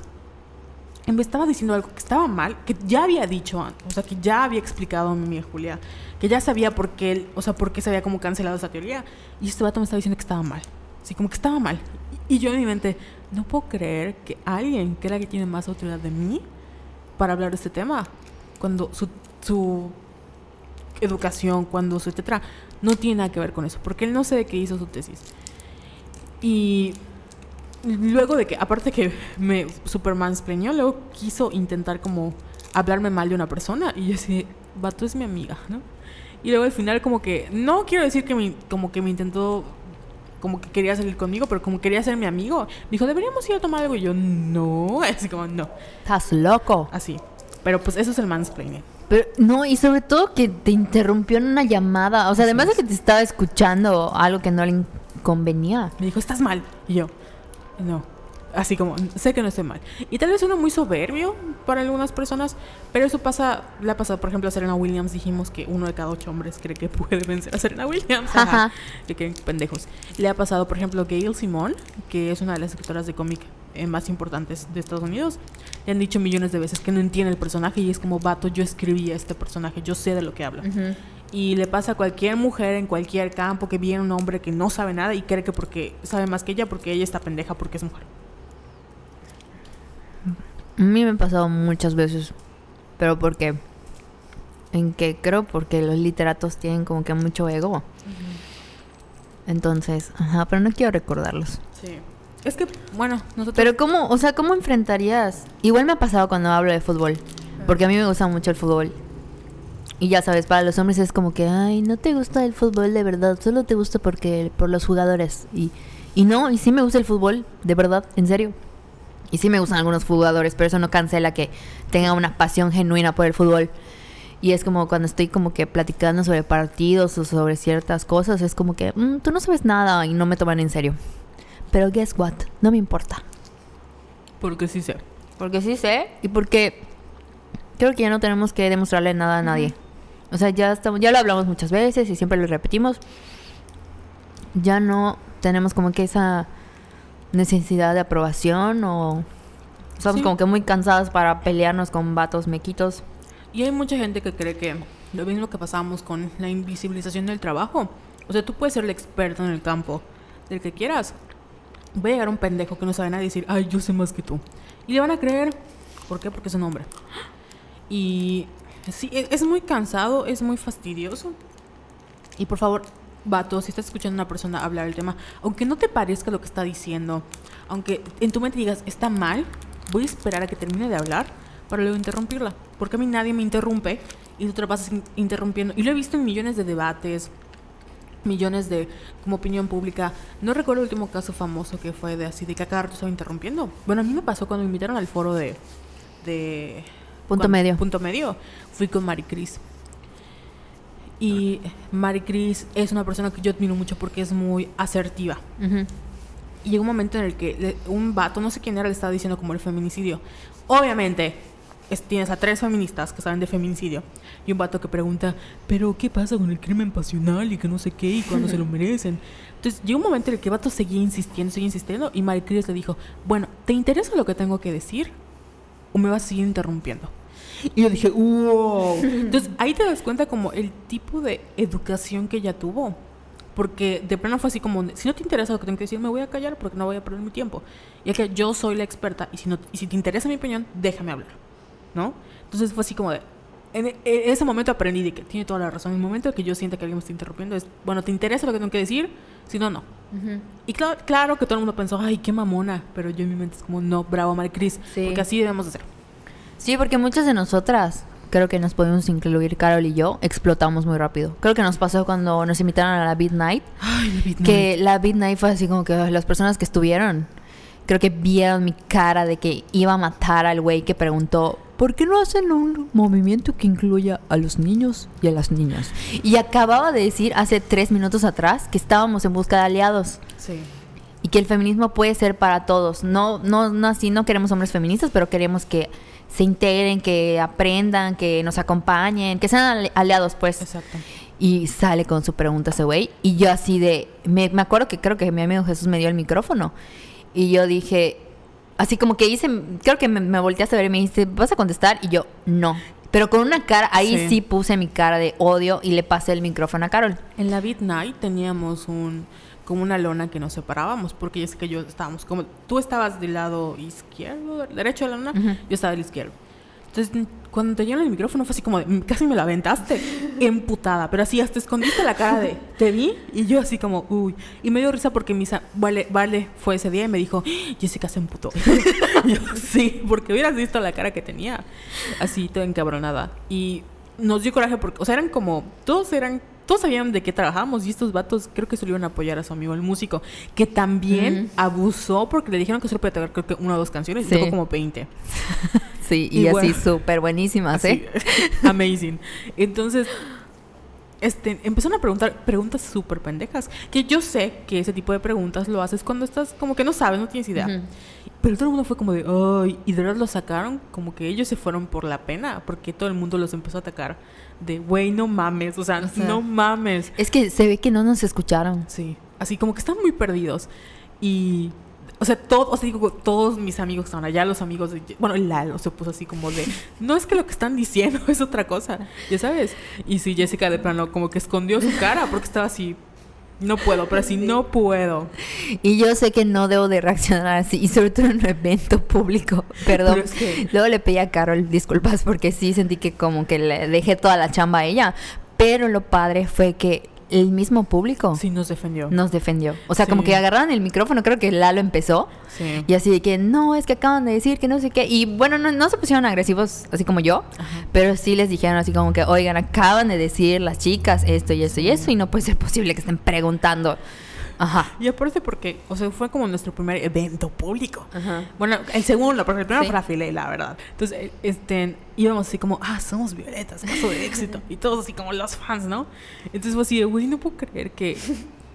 Me estaba diciendo algo que estaba mal, que ya había dicho, o sea, que ya había explicado a mi amiga Julia, que ya sabía por qué, o sea, por qué se había como cancelado esa teoría. Y este vato me estaba diciendo que estaba mal. Así como que estaba mal. Y yo en mi mente, no puedo creer que alguien crea que tiene más autoridad de mí para hablar de este tema. Cuando su, su educación, cuando su etcétera, no tiene nada que ver con eso. Porque él no sé de qué hizo su tesis. Y luego de que, aparte que me Superman espreñó, luego quiso intentar como hablarme mal de una persona. Y yo decía, vato es mi amiga, ¿no? Y luego al final como que, no quiero decir que me, como que me intentó como que quería salir conmigo, pero como quería ser mi amigo, me dijo, deberíamos ir a tomar algo. Y yo, no, así como, no. Estás loco. Así. Pero pues eso es el mansplaining. Pero no, y sobre todo que te interrumpió en una llamada. O sea, Así además de que te estaba escuchando algo que no le convenía. Me dijo, estás mal. Y yo, no. Así como, sé que no estoy mal. Y tal vez uno muy soberbio para algunas personas, pero eso pasa, le ha pasado, por ejemplo, a Serena Williams. Dijimos que uno de cada ocho hombres cree que puede vencer a Serena Williams. Ajá. Que creen pendejos. Le ha pasado, por ejemplo, a Gail Simone, que es una de las escritoras de cómic eh, más importantes de Estados Unidos. Le han dicho millones de veces que no entiende el personaje y es como, vato, yo escribí a este personaje, yo sé de lo que habla. Y le pasa a cualquier mujer en cualquier campo que viene un hombre que no sabe nada y cree que porque sabe más que ella, porque ella está pendeja porque es mujer. A mí me ha pasado muchas veces. Pero porque. En que creo porque los literatos tienen como que mucho ego. Entonces, ajá, pero no quiero recordarlos. Sí. Es que, bueno, nosotros... Pero cómo, o sea, ¿cómo enfrentarías? Igual me ha pasado cuando hablo de fútbol, porque a mí me gusta mucho el fútbol. Y ya sabes, para los hombres es como que, ay, no te gusta el fútbol de verdad, solo te gusta porque por los jugadores. Y, y no, y sí me gusta el fútbol, de verdad, en serio. Y sí me gustan algunos jugadores, pero eso no cancela que tenga una pasión genuina por el fútbol. Y es como cuando estoy como que platicando sobre partidos o sobre ciertas cosas, es como que "Mm, tú no sabes nada y no me toman en serio. Pero guess what, no me importa. Porque sí sé. Porque sí sé y porque creo que ya no tenemos que demostrarle nada a nadie. O sea, ya estamos, ya lo hablamos muchas veces y siempre lo repetimos. Ya no tenemos como que esa necesidad de aprobación o estamos Sí. como que muy cansados para pelearnos con vatos mequitos. Y hay mucha gente que cree que lo mismo que pasamos con la invisibilización del trabajo. O sea, tú puedes ser el experto en el campo del que quieras. Va a llegar un pendejo que no sabe nada y decir, ay, yo sé más que tú. Y le van a creer. ¿Por qué? Porque es un hombre. Y sí, e- es muy cansado, es muy fastidioso. Y por favor, vato, si estás escuchando a una persona hablar el tema, aunque no te parezca lo que está diciendo, aunque en tu mente digas, está mal, voy a esperar a que termine de hablar para luego interrumpirla. Porque a mí nadie me interrumpe y tú te pasas in- interrumpiendo. Y lo he visto en millones de debates, millones de como opinión pública. No recuerdo el último caso famoso que fue de así, de que a cada rato estaba interrumpiendo. Bueno, a mí me pasó cuando me invitaron al foro de... de Punto medio. Punto medio. Fui con Mari Cris. Y Mari Cris es una persona que yo admiro mucho porque es muy asertiva. Ujú. Y llegó un momento en el que un vato, no sé quién era, le estaba diciendo como el feminicidio. Obviamente, es- tienes a tres feministas que saben de feminicidio. Y un vato que pregunta, pero ¿qué pasa con el crimen pasional y que no sé qué y cuando se lo merecen? Entonces llegó un momento en el que el vato seguía insistiendo, seguía insistiendo. Y Maricris le dijo, bueno, ¿te interesa lo que tengo que decir? ¿O me vas a seguir interrumpiendo? Y yo dije, wow. Entonces ahí te das cuenta como el tipo de educación que ella tuvo. Porque de plano fue así como, si no te interesa lo que tengo que decir, me voy a callar porque no voy a perder mi tiempo. Y es que yo soy la experta y si, no, y si te interesa mi opinión, déjame hablar. ¿No? Entonces fue así como de... En, en ese momento aprendí de que tiene toda la razón. En el momento que yo sienta que alguien me está interrumpiendo es, bueno, ¿te interesa lo que tengo que decir? Si no, no. Ujú. Y claro, claro que todo el mundo pensó, ay, qué mamona. Pero yo en mi mente es como, no, bravo, Maricris. Sí. Porque así debemos de ser. Sí, porque muchas de nosotras, creo que nos podemos incluir Carol y yo, explotamos muy rápido. Creo que nos pasó cuando nos invitaron a la Beat Night, Ay, el Beat que la Beat Night fue así como que las personas que estuvieron, creo que vieron mi cara de que iba a matar al güey que preguntó, ¿por qué no hacen un movimiento que incluya a los niños y a las niñas? Y acababa de decir hace tres minutos atrás que estábamos en busca de aliados. Sí. y que el feminismo puede ser para todos. No, no, no así no queremos hombres feministas, pero queremos que se integren, que aprendan, que nos acompañen, que sean ali- aliados, pues. Exacto. Y sale con su pregunta ese güey. Y yo así de, me, me acuerdo que creo que mi amigo Jesús me dio el micrófono. Y yo dije, así como que hice, creo que me, me volteaste a ver y me dijiste, ¿vas a contestar? Y yo, no. Pero con una cara, ahí Sí. sí puse mi cara de odio y le pasé el micrófono a Carol. En la Beat Night teníamos un como una lona que nos separábamos porque ya sé que yo estábamos como tú estabas del lado izquierdo derecho de la lona Ujú. yo estaba del izquierdo. Entonces cuando te dieron el micrófono fue así como de, casi me la aventaste emputada pero así hasta escondiste la cara de te vi y yo así como uy y me dio risa porque mi vale vale fue ese día y me dijo "¡Ah, Jessica se emputó yo sí porque hubieras visto la cara que tenía así toda encabronada. Y nos dio coraje porque, o sea, eran como, todos eran, todos sabían de qué trabajábamos y estos vatos creo que solo iban a apoyar a su amigo el músico, que también abusó porque le dijeron que solo podía tocar creo que una o dos canciones Sí. y tocó como 20. Sí, y, Y así súper buenísimas, ¿eh? Así, amazing. Entonces, este, empezaron a preguntar preguntas súper pendejas, que yo sé que ese tipo de preguntas lo haces cuando estás como que no sabes, no tienes idea. Pero todo el mundo fue como de, ay, y de verdad lo sacaron, como que ellos se fueron por la pena, porque todo el mundo los empezó a atacar de, güey, no mames, o sea, O sea, no mames. Es que se ve que no nos escucharon. Sí, así como que están muy perdidos. Y, o sea, todo, o sea, digo, todos mis amigos que estaban allá, los amigos de, bueno, Lalo se puso así como de, no es que lo que están diciendo es otra cosa, ya sabes. Y sí, Jessica de plano como que escondió su cara porque estaba así, no puedo, pero así, no puedo. Y yo sé que no debo de reaccionar así, y sobre todo en un evento público. Perdón. Pero es que- Luego le pedí a Carol disculpas porque sí sentí que como que le dejé toda la chamba a ella. Pero lo padre fue que el mismo público Sí, nos defendió. nos defendió. O sea, como que agarraron el micrófono, creo que Lalo empezó. Sí. Y así de que, no, es que acaban de decir que no sé qué. Y bueno, no, no se pusieron agresivos así como yo. Ajá. Pero sí les dijeron así como que, oigan, acaban de decir las chicas esto y esto y eso. Y no puede ser posible que estén preguntando. Ajá. Y aparte porque, o sea, fue como nuestro primer evento público. Ajá. Bueno, el segundo, porque el primero Sí. fue la fila, la verdad. Entonces, eh, este, íbamos así como, ah, somos violetas, caso de éxito. Y todos así como los fans, ¿no? Entonces fue así de, güey, no puedo creer que...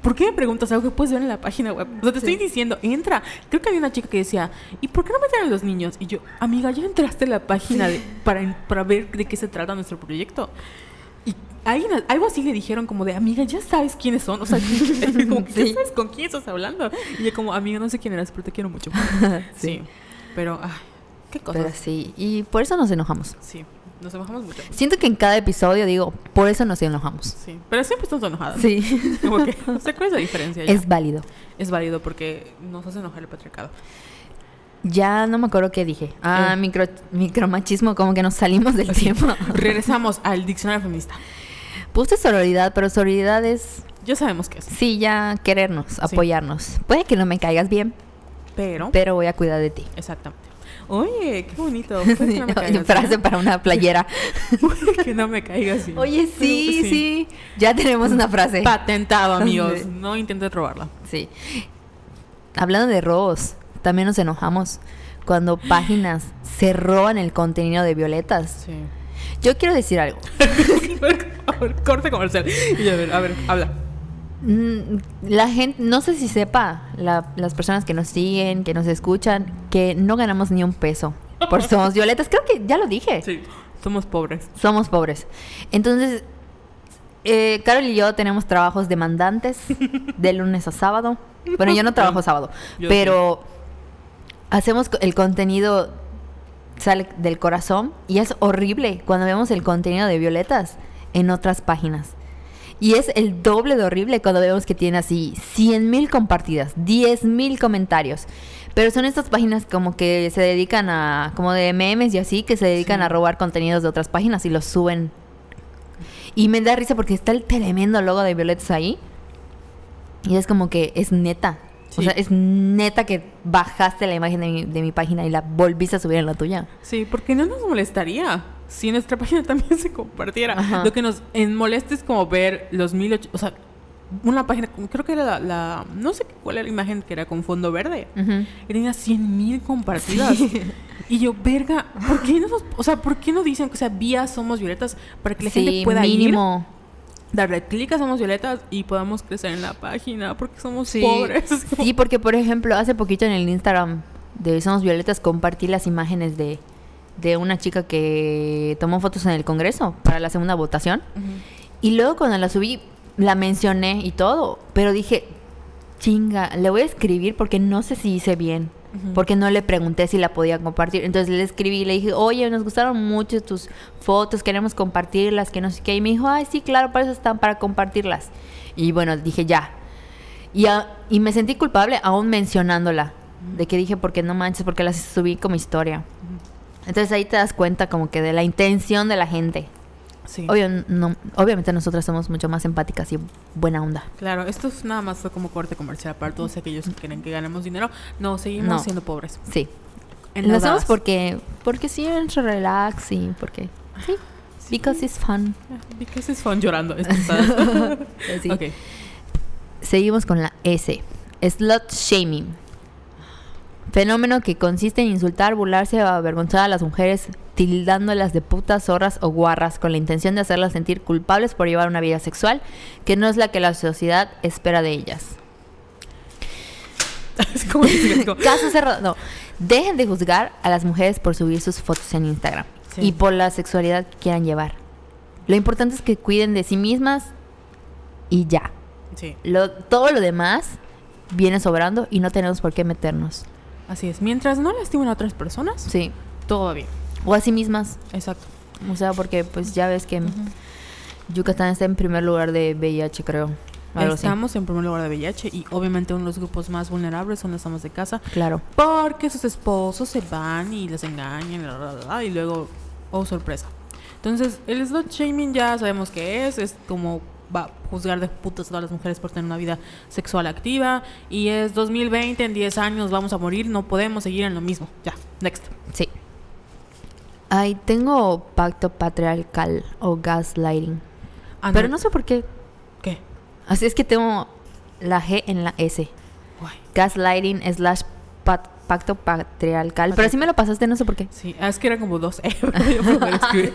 ¿Por qué me preguntas algo que puedes ver en la página web? O sea, te Sí. estoy diciendo, entra. Creo que había una chica que decía, ¿y por qué no meten a los niños? Y yo, amiga, ya entraste a la página de- para, para ver de qué se trata nuestro proyecto. Y ahí, algo así le dijeron como de, amiga, ya sabes quiénes son. O sea, como, que, Sí. ¿ya sabes con quién estás hablando? Y yo como, amiga, no sé quién eras, pero te quiero mucho. Sí. Pero, ay, qué cosas. Pero sí. Y por eso nos enojamos. Sí, nos enojamos mucho. Siento que en cada episodio digo, por eso nos enojamos. Sí, pero siempre estamos enojadas. Sí. Como que, o sea, ¿cuál es la diferencia? ya? Es válido. Es válido porque nos hace enojar el patriarcado. Ya no me acuerdo qué dije. Ah, Eh. micro, micromachismo, como que nos salimos del Sí. tema. Regresamos al diccionario feminista. Puse sororidad, pero sororidad es Ya sabemos qué es. Sí, ya querernos, apoyarnos. Puede que no me caigas bien, Pero, pero voy a cuidar de ti. exactamente. Oye, qué bonito. Que no me caigas Frase para una playera. Que no me caigas bien. Oye, sí, sí, Ya tenemos una frase. Patentado, amigos. Sí. No intentes robarla. Sí. Hablando de robos, también nos enojamos cuando páginas se roban el contenido de violetas. Sí. Yo quiero decir algo. a ver, corte comercial. Y a ver, a ver, habla. Mm, La gente, no sé si sepa, la- las personas que nos siguen, que nos escuchan, que no ganamos ni un peso por Somos Violetas. Creo que ya lo dije. Sí. Somos pobres. Somos pobres. Entonces, eh, Carol y yo tenemos trabajos demandantes de lunes a sábado. Bueno, yo no trabajo sábado, Yo pero hacemos el contenido sale del corazón y es horrible cuando vemos el contenido de Violetas en otras páginas. Y es el doble de horrible cuando vemos que tiene así 100 mil compartidas, 10 mil comentarios. Pero son estas páginas como que se dedican a, como de memes y así, que se dedican Sí. a robar contenidos de otras páginas y los suben. Y me da risa porque está el tremendo logo de Violetas ahí. Y es como que es neta. O sea, es neta que bajaste la imagen de mi, de mi página y la volviste a subir en la tuya. Sí, porque no nos molestaría si nuestra página también se compartiera. Ajá. Lo que nos molesta es como ver los mil ocho... O sea, una página, creo que era la, la- No sé cuál era la imagen que era con fondo verde. Y tenía 100 mil compartidas. Y yo, verga, ¿por qué no nos- o sea, ¿por qué no dicen que sea vía Somos Violetas para que la gente pueda mínimo. ir, darle clic a Somos Violetas y podamos crecer en la página porque somos Sí. pobres? Sí, porque por ejemplo, hace poquito en el Instagram de Somos Violetas compartí las imágenes de, de una chica que tomó fotos en el Congreso para la segunda votación. Y luego cuando la subí, la mencioné y todo, pero dije, chinga, le voy a escribir porque no sé si hice bien. Porque no le pregunté si la podía compartir. Entonces le escribí y le dije, oye, nos gustaron mucho tus fotos, queremos compartirlas, que no sé qué. Y me dijo, ay, sí, claro, para eso están, para compartirlas. Y bueno, dije, ya. Y, a- y me sentí culpable aún mencionándola. De que dije, porque no manches, porque las subí como historia. Entonces ahí te das cuenta como que de la intención de la gente. Sí. Obvio, no, obviamente nosotras somos mucho más empáticas y buena onda. Claro, esto es- nada más fue como corte comercial para todos aquellos que quieren que ganemos dinero. No, seguimos No. siendo pobres. Sí. Lo hacemos porque, porque sí, relax y porque... Sí, because it's fun. Because it's fun llorando. Sí. Ok. Seguimos con la S. Slut shaming. Fenómeno que consiste en insultar, burlarse o avergonzar a las mujeres tildándolas de putas, zorras o guarras con la intención de hacerlas sentir culpables por llevar una vida sexual que no es la que la sociedad espera de ellas. Caso cerrado. No. Dejen de juzgar a las mujeres por subir sus fotos en Instagram Sí. y por la sexualidad que quieran llevar. Lo importante es que cuiden de sí mismas y ya. Sí, Lo, todo lo demás viene sobrando y no tenemos por qué meternos. Así es. Mientras no lastimen a otras personas, Sí. todo va bien. O a sí mismas. Exacto. O sea, porque pues ya ves que Yucatán está en primer lugar de VIH, creo. Así. Estamos en primer lugar de VIH y obviamente uno de los grupos más vulnerables son las amas de casa Claro. porque sus esposos se van y les engañan la, la, la, la, y luego, oh sorpresa. Entonces, el slut shaming ya sabemos qué es, es como va a juzgar de putas a todas las mujeres por tener una vida sexual activa y es 2020, en 10 años vamos a morir, no podemos seguir en lo mismo. Ya, next. Sí. Ay, tengo pacto patriarcal o gaslighting. Ah, Pero no sé por qué. ¿Qué? Así es que tengo la G en la S. Gaslighting slash pat- pacto patriarcal. Pero así me lo pasaste, no sé por qué. Sí, ah, es que eran como dos E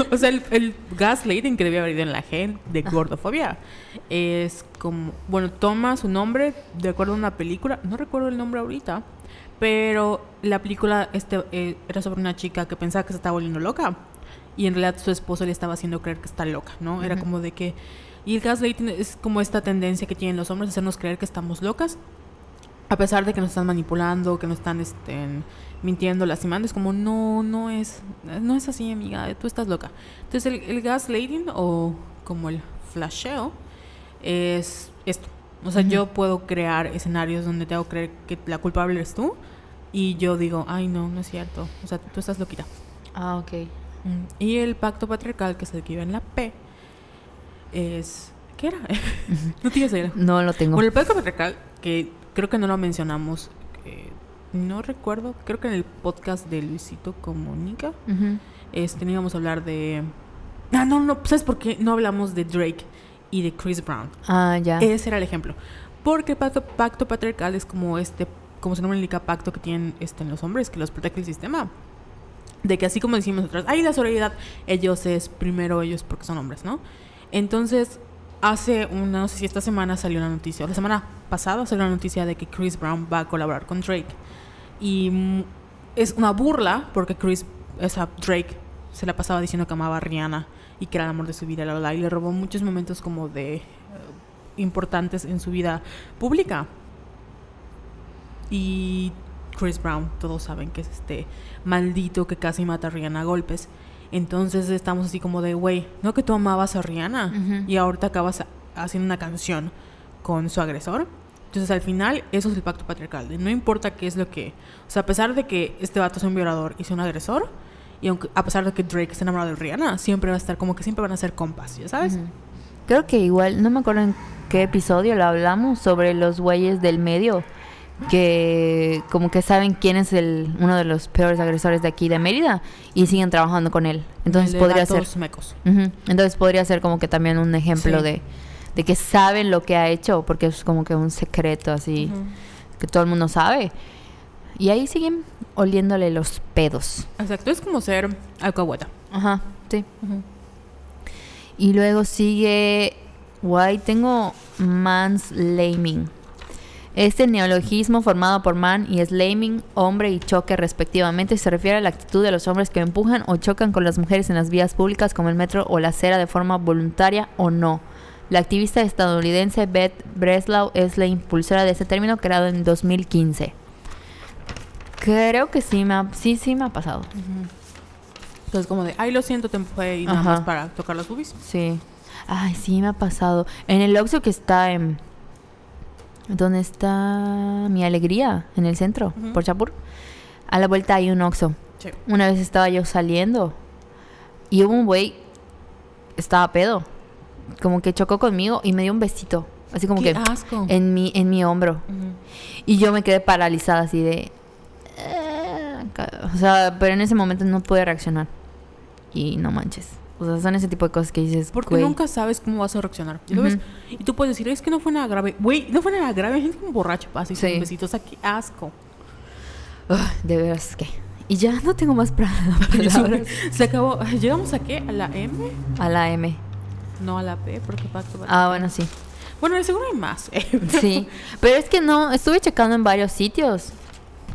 o sea, el, el gaslighting que debía haber ido en la G de gordofobia es como, bueno, toma su nombre de acuerdo a una película, no recuerdo el nombre ahorita, pero la película este, eh, era sobre una chica que pensaba que se estaba volviendo loca y en realidad su esposo le estaba haciendo creer que está loca, ¿no? Era Ujú. como de que... Y el gaslighting es como esta tendencia que tienen los hombres de hacernos creer que estamos locas a pesar de que nos están manipulando, que nos están este, mintiendo, lastimando, es como no, no es, no es así, amiga, tú estás loca. Entonces el, el gaslighting o como el flasheo es esto. O sea, yo puedo crear escenarios donde te hago creer que la culpable eres tú y yo digo, ay no, no es cierto. O sea, tú estás loquita. Ah, ok. Mm, Y el pacto patriarcal, que es el que iba en la P, es ¿Qué era? no tienes idea. No lo tengo. Bueno, el pacto patriarcal, que creo que no lo mencionamos, eh, no recuerdo, creo que en el podcast de Luisito Comunica, Ujú. este, no íbamos a hablar de... Ah, no, no, ¿sabes por qué no hablamos de Drake y de Chris Brown? Ah, ya. Ese era el ejemplo. Porque el pacto, pacto patriarcal es como este, como su nombre indica, pacto que tienen este, los hombres, que los protege el sistema. De que así como decimos nosotros, hay la solidaridad, ellos es primero ellos porque son hombres, ¿no? Entonces, hace una, no sé si esta semana salió una noticia, o la semana pasada salió una noticia de que Chris Brown va a colaborar con Drake. Y mm, es una burla porque Chris, esa Drake, se la pasaba diciendo que amaba a Rihanna y que era el amor de su vida, la, y le robó muchos momentos como de eh, importantes en su vida pública. Y Chris Brown, todos saben que es este maldito que casi mata a Rihanna a golpes. Entonces estamos así como de, güey, no que tú amabas a Rihanna y ahorita acabas haciendo una canción con su agresor. Entonces al final eso es el pacto patriarcal. de no importa qué es lo que... O sea, a pesar de que este vato sea un violador y sea un agresor, y aunque, a pesar de que Drake esté enamorado de Rihanna, siempre va a estar como que siempre van a ser compas, ¿ya sabes? Creo que igual, no me acuerdo en qué episodio lo hablamos sobre los güeyes del medio que como que saben quién es el uno de los peores agresores de aquí de Mérida y siguen trabajando con él. Entonces podría ser mecos. Ujú. Entonces podría ser como que también un ejemplo Sí. de, de que saben lo que ha hecho, porque es como que un secreto así, que todo el mundo sabe. Y ahí siguen oliéndole los pedos. Exacto, es como ser alcahueta. Ajá, sí. Y luego sigue, guay, tengo manslaming. Este neologismo formado por man y slaming, hombre y choque respectivamente, se refiere a la actitud de los hombres que empujan o chocan con las mujeres en las vías públicas como el metro o la acera de forma voluntaria o no. La activista estadounidense Beth Breslau es la impulsora de este término creado en 2015. Creo que sí me ha, sí, sí me ha pasado. Entonces como de, ay, lo siento, te empujé y nada Ajá. más para tocar las boobies. Sí. Ay, sí, me ha pasado. En el Oxxo que está en... ¿Dónde está mi alegría? En el centro, por Chapur. A la vuelta hay un Oxxo. Sí. Una vez estaba yo saliendo y hubo un güey, estaba pedo, como que chocó conmigo y me dio un besito, así como Qué que asco. en mi, en mi hombro. Y yo me quedé paralizada así de... "Eh", O sea, pero en ese momento no pude reaccionar. Y no manches. O sea, son ese tipo de cosas que dices, Porque nunca sabes cómo vas a reaccionar. Y, ves, y tú puedes decir, es que no fue nada grave. Güey, no fue nada grave. Hay gente como borracho pasa y se Sí. O sea, qué asco. De veras que... Y ya no tengo más Y palabras. se acabó. ¿Llegamos a qué? ¿A la M? A la M. No a la P, porque pacto. va- Ah, bueno, sí. Bueno, de seguro hay más. eh. Sí. Pero es que no, estuve checando en varios sitios.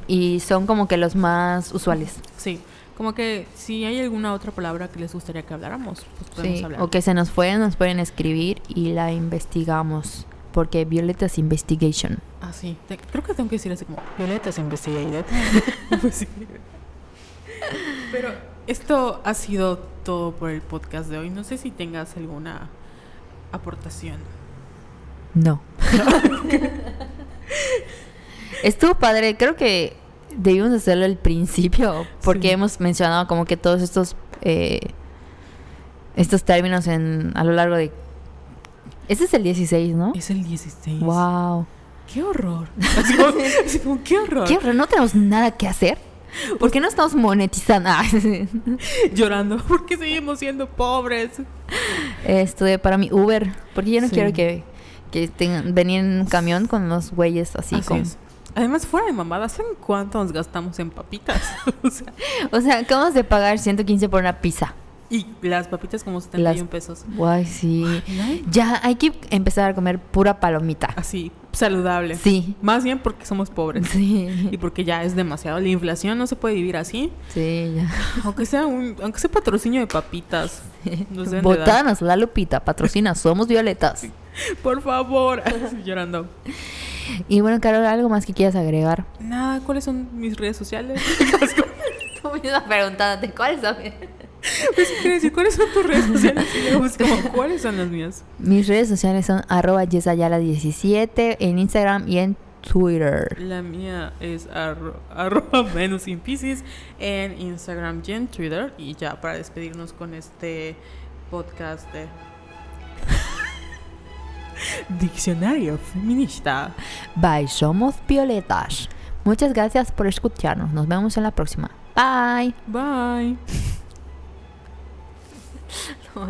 Y son como que los más usuales. Sí. Como que si hay alguna otra palabra que les gustaría que habláramos, pues podemos Sí. hablar. O que se nos fue, nos pueden escribir y la investigamos. Porque Violetas Investigation. Ah, sí. Te- creo que tengo que decir así como Violetas Investigated. Pues sí. Pero esto ha sido todo por el podcast de hoy. No sé si tengas alguna aportación. No. Estuvo padre, creo que debimos hacerlo al principio, porque Sí. hemos mencionado como que todos estos eh, estos términos en a lo largo de Este es el 16, ¿no? Es el 16. Wow. ¡Qué horror! Así como, así como, ¡qué horror! ¿Qué horror, no tenemos nada que hacer. ¿Por qué no estamos monetizando? Ah, Llorando. ¿Por qué seguimos siendo pobres? Esto de para mi Uber, porque yo no Sí. quiero que que tengan, venir en un camión con los güeyes así, Así como es. Además, fuera de mamadas, ¿saben cuánto nos gastamos en papitas? o sea, O sea, acabamos de pagar 115 por una pizza. y las papitas como 71 Las- pesos. Guay, sí. Ay, Ya hay que empezar a comer pura palomita. Así, saludable. Sí. Más bien porque somos pobres. Sí. Y porque ya es demasiado. La inflación no se puede vivir así. Sí, ya. Aunque sea un, aunque sea patrocinio de papitas. Botanas, la Lupita, patrocina, somos violetas. Por favor. Llorando. Y bueno, Carol, ¿algo más que quieras agregar? Nada, ¿cuáles son mis redes sociales? Tú misma preguntándote, ¿cuáles son? Pues, ¿qué quiere decir? ¿Cuáles son tus redes sociales? Y ¿cuáles son las mías? Mis redes sociales son arroba yesayala17 en Instagram y en Twitter. La mía es arro- arroba menos en Instagram y en Twitter. Y ya para despedirnos con este podcast de... Diccionario feminista. Bye, somos violetas. Muchas gracias por escucharnos. Nos vemos en la próxima. Bye. Bye. No,